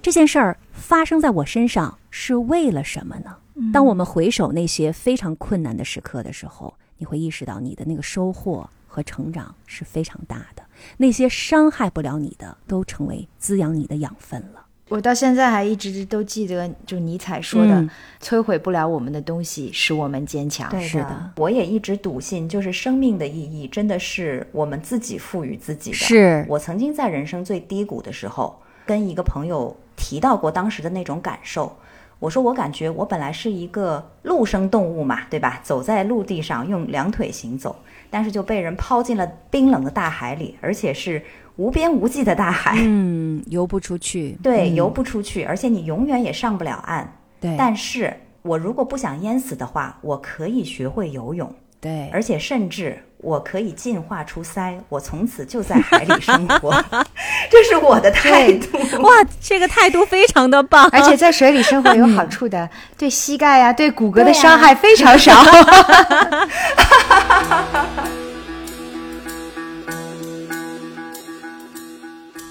Speaker 4: 这件事儿发生在我身上。是为了什么呢？当我们回首那些非常困难的时刻的时候，你会意识到你的那个收获和成长是非常大的。那些伤害不了你的，都成为滋养你的养分了。
Speaker 2: 我到现在还一直都记得，就尼采说的：“
Speaker 4: 嗯
Speaker 2: 摧毁不了我们的东西，使我们坚强。”
Speaker 3: 对
Speaker 4: 是的，
Speaker 3: 我也一直笃信，就是生命的意义真的是我们自己赋予自己的。
Speaker 4: 是
Speaker 3: 我曾经在人生最低谷的时候，跟一个朋友提到过当时的那种感受。我说，我感觉我本来是一个陆生动物嘛，对吧？走在陆地上，用两腿行走，但是就被人抛进了冰冷的大海里，而且是无边无际的大海。
Speaker 4: 嗯，游不出去。
Speaker 3: 对，
Speaker 4: 嗯
Speaker 3: 游不出去，而且你永远也上不了岸。
Speaker 4: 对，
Speaker 3: 但是我如果不想淹死的话，我可以学会游泳。
Speaker 4: 对，
Speaker 3: 而且甚至我可以进化出鳃，我从此就在海里生活，这是我的态度。
Speaker 4: 哇，这个态度非常的棒，
Speaker 2: 而且在水里生活有好处的，对膝盖呀、对骨骼的伤害非常少。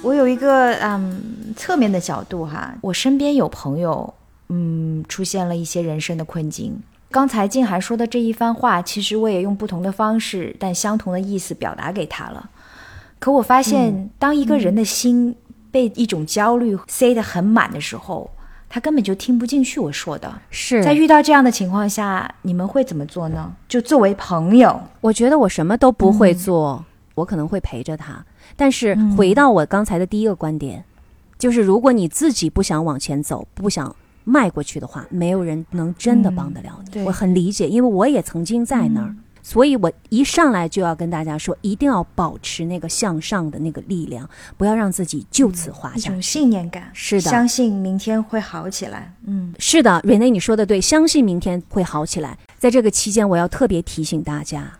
Speaker 2: 我有一个嗯侧面的角度哈，我身边有朋友嗯出现了一些人生的困境。刚才静涵说的这一番话，其实我也用不同的方式，但相同的意思表达给他了。可我发现，当一个人的心被一种焦虑塞得很满的时候，他根本就听不进去我说的。
Speaker 4: 是
Speaker 2: 在遇到这样的情况下，你们会怎么做呢？就作为朋友，
Speaker 4: 我觉得我什么都不
Speaker 2: 嗯
Speaker 4: 会做，我可能会陪着他。但是回到我刚才的第一个观点，就是如果你自己不想往前走，不想迈过去的话，没有人能真的帮得了你。
Speaker 2: 对
Speaker 4: 我很理解，因为我也曾经在那儿。所以我一上来就要跟大家说，一定要保持那个向上的那个力量，不要让自己就此滑
Speaker 2: 一种
Speaker 4: 下去。
Speaker 2: 信念感，
Speaker 4: 是的
Speaker 2: 相信明天会好起来。嗯，
Speaker 4: 是的，瑞内，你说的对，相信明天会好起来。在这个期间，我要特别提醒大家，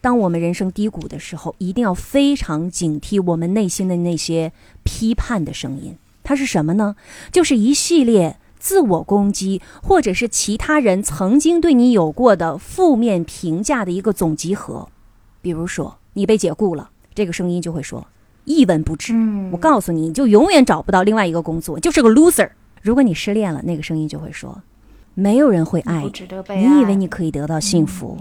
Speaker 4: 当我们人生低谷的时候，一定要非常警惕我们内心的那些批判的声音。它是什么呢？就是一系列自我攻击，或者是其他人曾经对你有过的负面评价的一个总集合。比如说，你被解雇了，这个声音就会说一文不值。
Speaker 2: 嗯
Speaker 4: 我告诉你，你就永远找不到另外一个工作，就是个 loser。如果你失恋了，那个声音就会说，没有人会爱
Speaker 2: 不
Speaker 4: 你。你以为你可以得到幸福，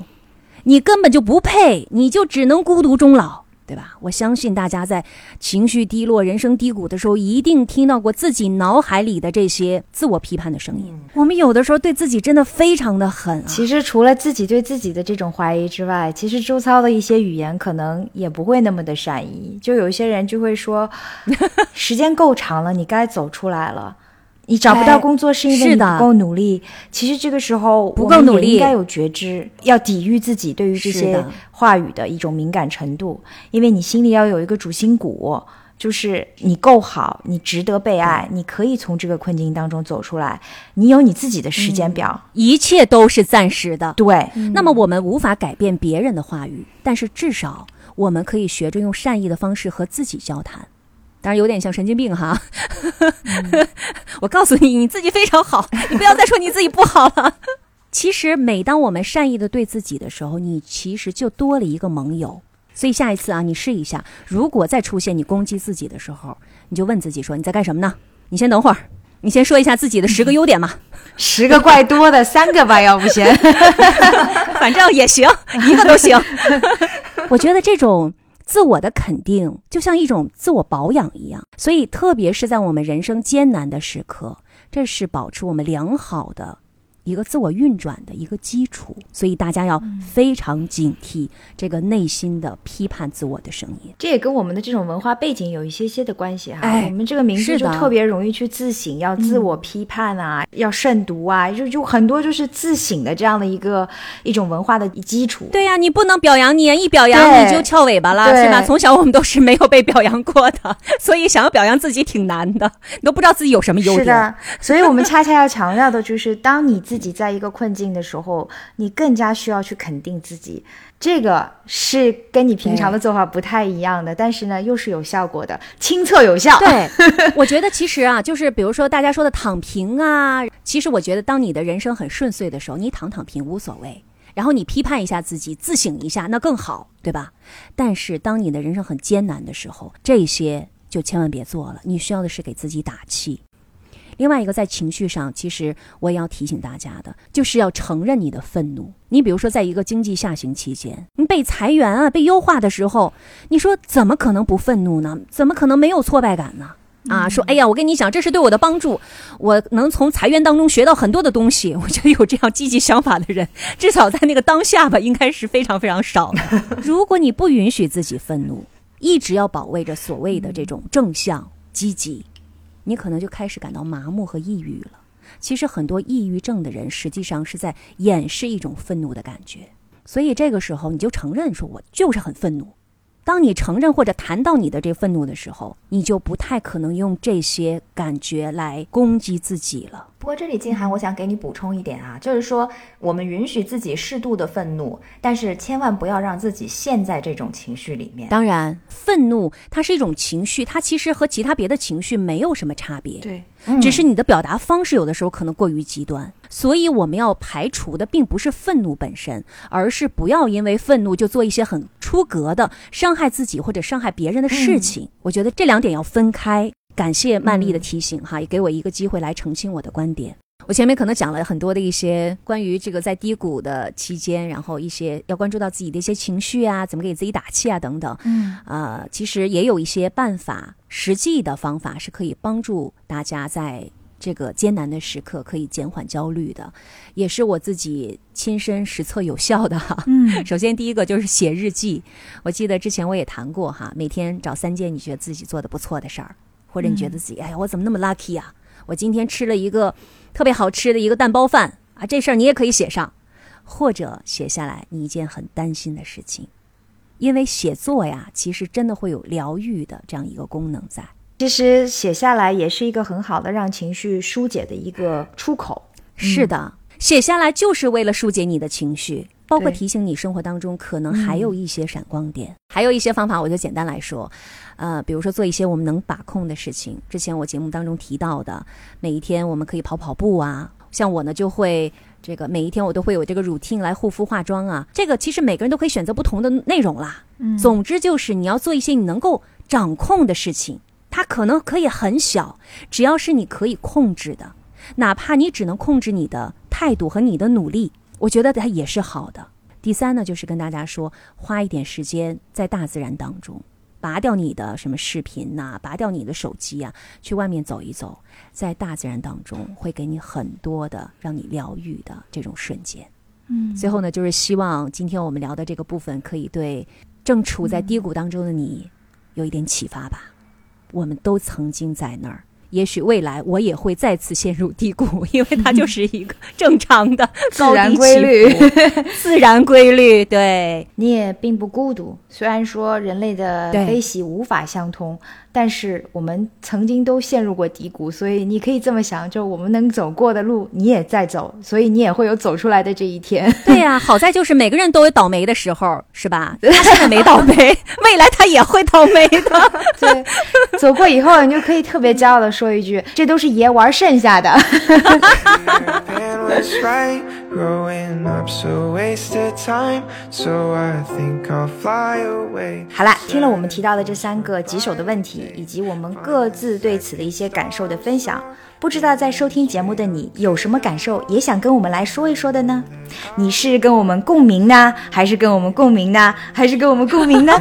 Speaker 4: 你根本就不配，你就只能孤独终老，对吧？我相信大家在情绪低落、人生低谷的时候，一定听到过自己脑海里的这些自我批判的声音。我们有的时候对自己真的非常的狠啊。
Speaker 2: 其实除了自己对自己的这种怀疑之外，其实周遭的一些语言可能也不会那么的善意。就有一些人就会说，时间够长了，你该走出来了。你找不到
Speaker 4: 哎
Speaker 2: 工作是因为你不够努力。其实这个时候
Speaker 4: 不够努力
Speaker 2: 应该有觉知，要抵御自己对于这些话语的一种敏感程度，因为你心里要有一个主心骨，就是你够好，你值得被爱，你可以从这个困境当中走出来，你有你自己的时间表。
Speaker 4: 一切都是暂时的。
Speaker 2: 对，
Speaker 4: 那么我们无法改变别人的话语，但是至少我们可以学着用善意的方式和自己交谈。当然有点像神经病哈，我告诉你，你自己非常好，你不要再说你自己不好了。其实，每当我们善意的对自己的时候，你其实就多了一个盟友。所以下一次啊，你试一下，如果再出现你攻击自己的时候，你就问自己说：你在干什么呢？你先等会儿，你先说一下自己的十个优点嘛。
Speaker 2: 十个怪多的，三个吧，要不先。
Speaker 4: 反正也行，一个都行。我觉得这种自我的肯定，就像一种自我保养一样。所以，特别是在我们人生艰难的时刻，这是保持我们良好的一个自我运转的一个基础。所以，大家要非常警惕这个内心的批判自我的声音。
Speaker 2: 这也跟我们的这种文化背景有一些些的关系哈。
Speaker 4: 哎
Speaker 2: 我们这个民族
Speaker 4: 是的嗯
Speaker 2: 就特别容易去自省，要自我批判啊，要慎独啊，就就很多就是自省的这样的一个一种文化的基础。
Speaker 4: 对呀、你不能表扬你，一表扬你就翘尾巴了，
Speaker 2: 对
Speaker 4: 是吧？从小我们都是没有被表扬过的，所以想要表扬自己挺难的，你都不知道自己有什么优点。
Speaker 2: 是的，所以我们恰恰要强调的就是，当你自己在一个困境的时候，你更加需要去肯定自己。这个是跟你平常的做法不太一样的，但是呢，又是有效果的，亲测有效。
Speaker 4: 对，我觉得其实啊，就是比如说大家说的躺平啊，其实我觉得当你的人生很顺遂的时候，你躺躺平无所谓。然后你批判一下自己，自省一下，那更好，对吧？但是当你的人生很艰难的时候，这些就千万别做了。你需要的是给自己打气。另外一个在情绪上，其实我也要提醒大家的，就是要承认你的愤怒。你比如说，在一个经济下行期间，你被裁员啊、被优化的时候，你说怎么可能不愤怒呢？怎么可能没有挫败感呢？啊，说哎呀，我跟你讲，这是对我的帮助，我能从裁员当中学到很多的东西。我觉得有这样积极想法的人，至少在那个当下吧，应该是非常非常少的。如果你不允许自己愤怒，一直要保卫着所谓的这种正向积极，你可能就开始感到麻木和抑郁了。其实很多抑郁症的人，实际上是在掩饰一种愤怒的感觉。所以这个时候，你就承认说，我就是很愤怒。当你承认或者谈到你的这愤怒的时候，你就不太可能用这些感觉来攻击自己了。
Speaker 3: 不过这里静涵，我想给你补充一点啊，就是说我们允许自己适度的愤怒，但是千万不要让自己陷在这种情绪里面。
Speaker 4: 当然，愤怒它是一种情绪，它其实和其他别的情绪没有什么差别。
Speaker 2: 对。
Speaker 4: 只是你的表达方式有的时候可能过于极端，所以我们要排除的并不是愤怒本身，而是不要因为愤怒就做一些很出格的伤害自己或者伤害别人的事情。我觉得这两点要分开。感谢曼丽的提醒，哈，也给我一个机会来澄清我的观点。我前面可能讲了很多的一些关于这个在低谷的期间，然后一些要关注到自己的一些情绪啊，怎么给自己打气啊等等。嗯，呃，其实也有一些办法，实际的方法是可以帮助大家在这个艰难的时刻可以减缓焦虑的，也是我自己亲身实测有效的哈。嗯，首先第一个就是写日记，我记得之前我也谈过哈，每天找三件你觉得自己做的不错的事儿，或者你觉得自己哎呀我怎么那么 lucky 啊，我今天吃了一个。特别好吃的一个蛋包饭啊，这事儿你也可以写上，或者写下来你一件很担心的事情，因为写作呀，其实真的会有疗愈的这样一个功能在。
Speaker 2: 其实写下来也是一个很好的让情绪疏解的一个出口。
Speaker 4: 是的，写下来就是为了疏解你的情绪，包括提醒你生活当中可能还有一些闪光点，还有一些方法，我就简单来说。呃，比如说做一些我们能把控的事情。之前我节目当中提到的，每一天我们可以跑跑步啊。像我呢，就会这个每一天我都会有这个 routine 来护肤化妆啊。这个其实每个人都可以选择不同的内容啦。嗯，总之就是你要做一些你能够掌控的事情，它可能可以很小，只要是你可以控制的，哪怕你只能控制你的态度和你的努力，我觉得它也是好的。第三呢，就是跟大家说，花一点时间在大自然当中。拔掉你的什么视频呐，拔掉你的手机啊，去外面走一走，在大自然当中会给你很多的让你疗愈的这种瞬间。嗯，最后呢，就是希望今天我们聊的这个部分可以对正处在低谷当中的你有一点启发吧。我们都曾经在那儿。也许未来我也会再次陷入低谷，因为它就是一个正常的
Speaker 2: 自然规律，
Speaker 4: 自然规律。对，
Speaker 2: 你也并不孤独。虽然说人类的悲喜无法相通。但是我们曾经都陷入过低谷，所以你可以这么想：，就我们能走过的路，你也在走，所以你也会有走出来的这一天。
Speaker 4: 对呀，好在就是每个人都有倒霉的时候，是吧？他现在没倒霉，未来他也会倒霉的。
Speaker 2: 对，走过以后，你就可以特别骄傲的说一句：“这都是爷玩剩下的。”好了，听了我们提到的这三个棘手的问题，以及我们各自对此的一些感受的分享，不知道在收听节目的你有什么感受，也想跟我们来说一说的呢？你是跟我们共鸣呢，还是跟我们共鸣呢，还是跟我们共鸣呢？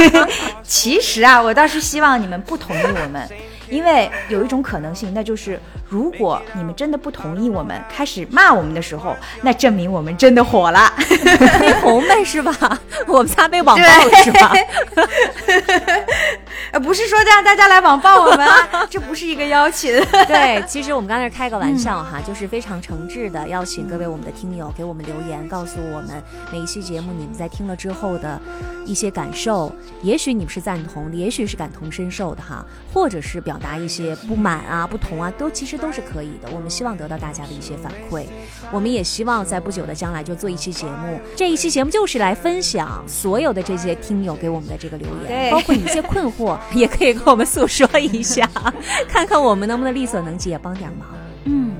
Speaker 2: 其实啊，我倒是希望你们不同意我们。因为有一种可能性，那就是如果你们真的不同意我们，开始骂我们的时候，那证明我们真的火了，
Speaker 4: 黑红呗，是吧？我们仨被网暴了，是吧？
Speaker 2: 呃，不是说让大家来网暴我们啊，这不是一个邀请。
Speaker 4: 对，其实我们刚才开个玩笑哈，就是非常诚挚的邀请各位我们的听友给我们留言，告诉我们每一期节目你们在听了之后的一些感受。也许你们是赞同的，也许是感同身受的哈，或者是表。表达一些不满啊、不同啊，都其实都是可以的。我们希望得到大家的一些反馈，我们也希望在不久的将来就做一期节目。这一期节目就是来分享所有的这些听友给我们的这个留言，包括你一些困惑，也可以跟我们诉说一下，看看我们能不能力所能及，也帮点忙。
Speaker 2: 嗯，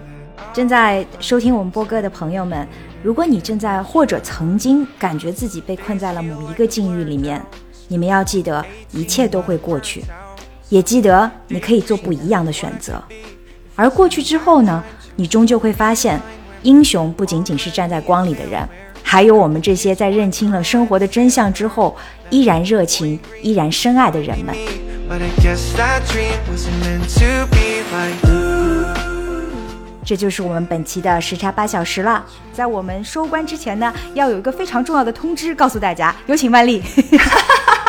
Speaker 2: 正在收听我们播歌的朋友们，如果你正在或者曾经感觉自己被困在了某一个境遇里面，你们要记得，一切都会过去。也记得，你可以做不一样的选择。而过去之后呢，你终究会发现，英雄不仅仅是站在光里的人，还有我们这些在认清了生活的真相之后，依然热情、依然深爱的人们。
Speaker 1: But I guess that dream wasn't meant to be like
Speaker 2: 这就是我们本期的时差八小时了。在我们收官之前呢，要有一个非常重要的通知告诉大家，有请万丽。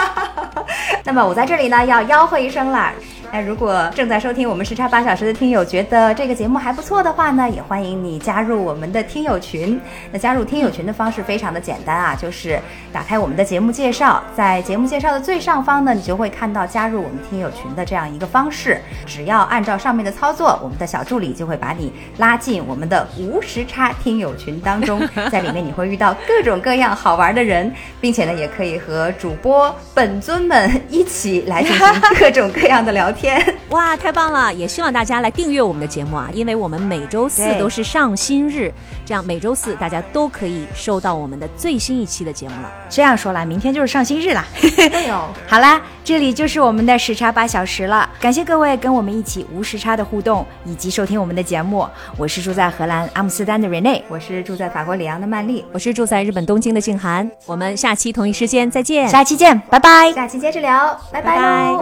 Speaker 3: 那么我在这里呢，要吆喝一声啦。那如果正在收听我们时差八小时的听友觉得这个节目还不错的话呢，也欢迎你加入我们的听友群。那加入听友群的方式非常的简单啊，就是打开我们的节目介绍，在节目介绍的最上方呢，你就会看到加入我们听友群的这样一个方式。只要按照上面的操作，我们的小助理就会把你拉进我们的无时差听友群当中，在里面你会遇到各种各样好玩的人，并且呢，也可以和主播本尊们一起来进行各种各样的聊天。天
Speaker 4: 哇，太棒了！也希望大家来订阅我们的节目啊，因为我们每周四都是上新日，这样每周四大家都可以收到我们的最新一期的节目了。
Speaker 2: 这样说来，明天就是上新日了。
Speaker 3: 对哦，
Speaker 2: 好啦，这里就是我们的时差八小时了。感谢各位跟我们一起无时差的互动，以及收听我们的节目。我是住在荷兰阿姆斯特丹的 Rene，
Speaker 3: 我是住在法国里昂的曼丽，
Speaker 4: 我是住在日本东京的静涵。我们下期同一时间再见，
Speaker 2: 下期见，拜拜，
Speaker 3: 下期接着聊，拜拜。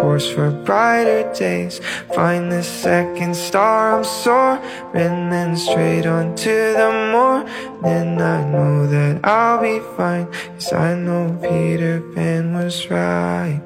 Speaker 1: Days. Find the second star, I'm soaring, then straight on to the morning. I know that I'll be fine, cause I know Peter Pan was right.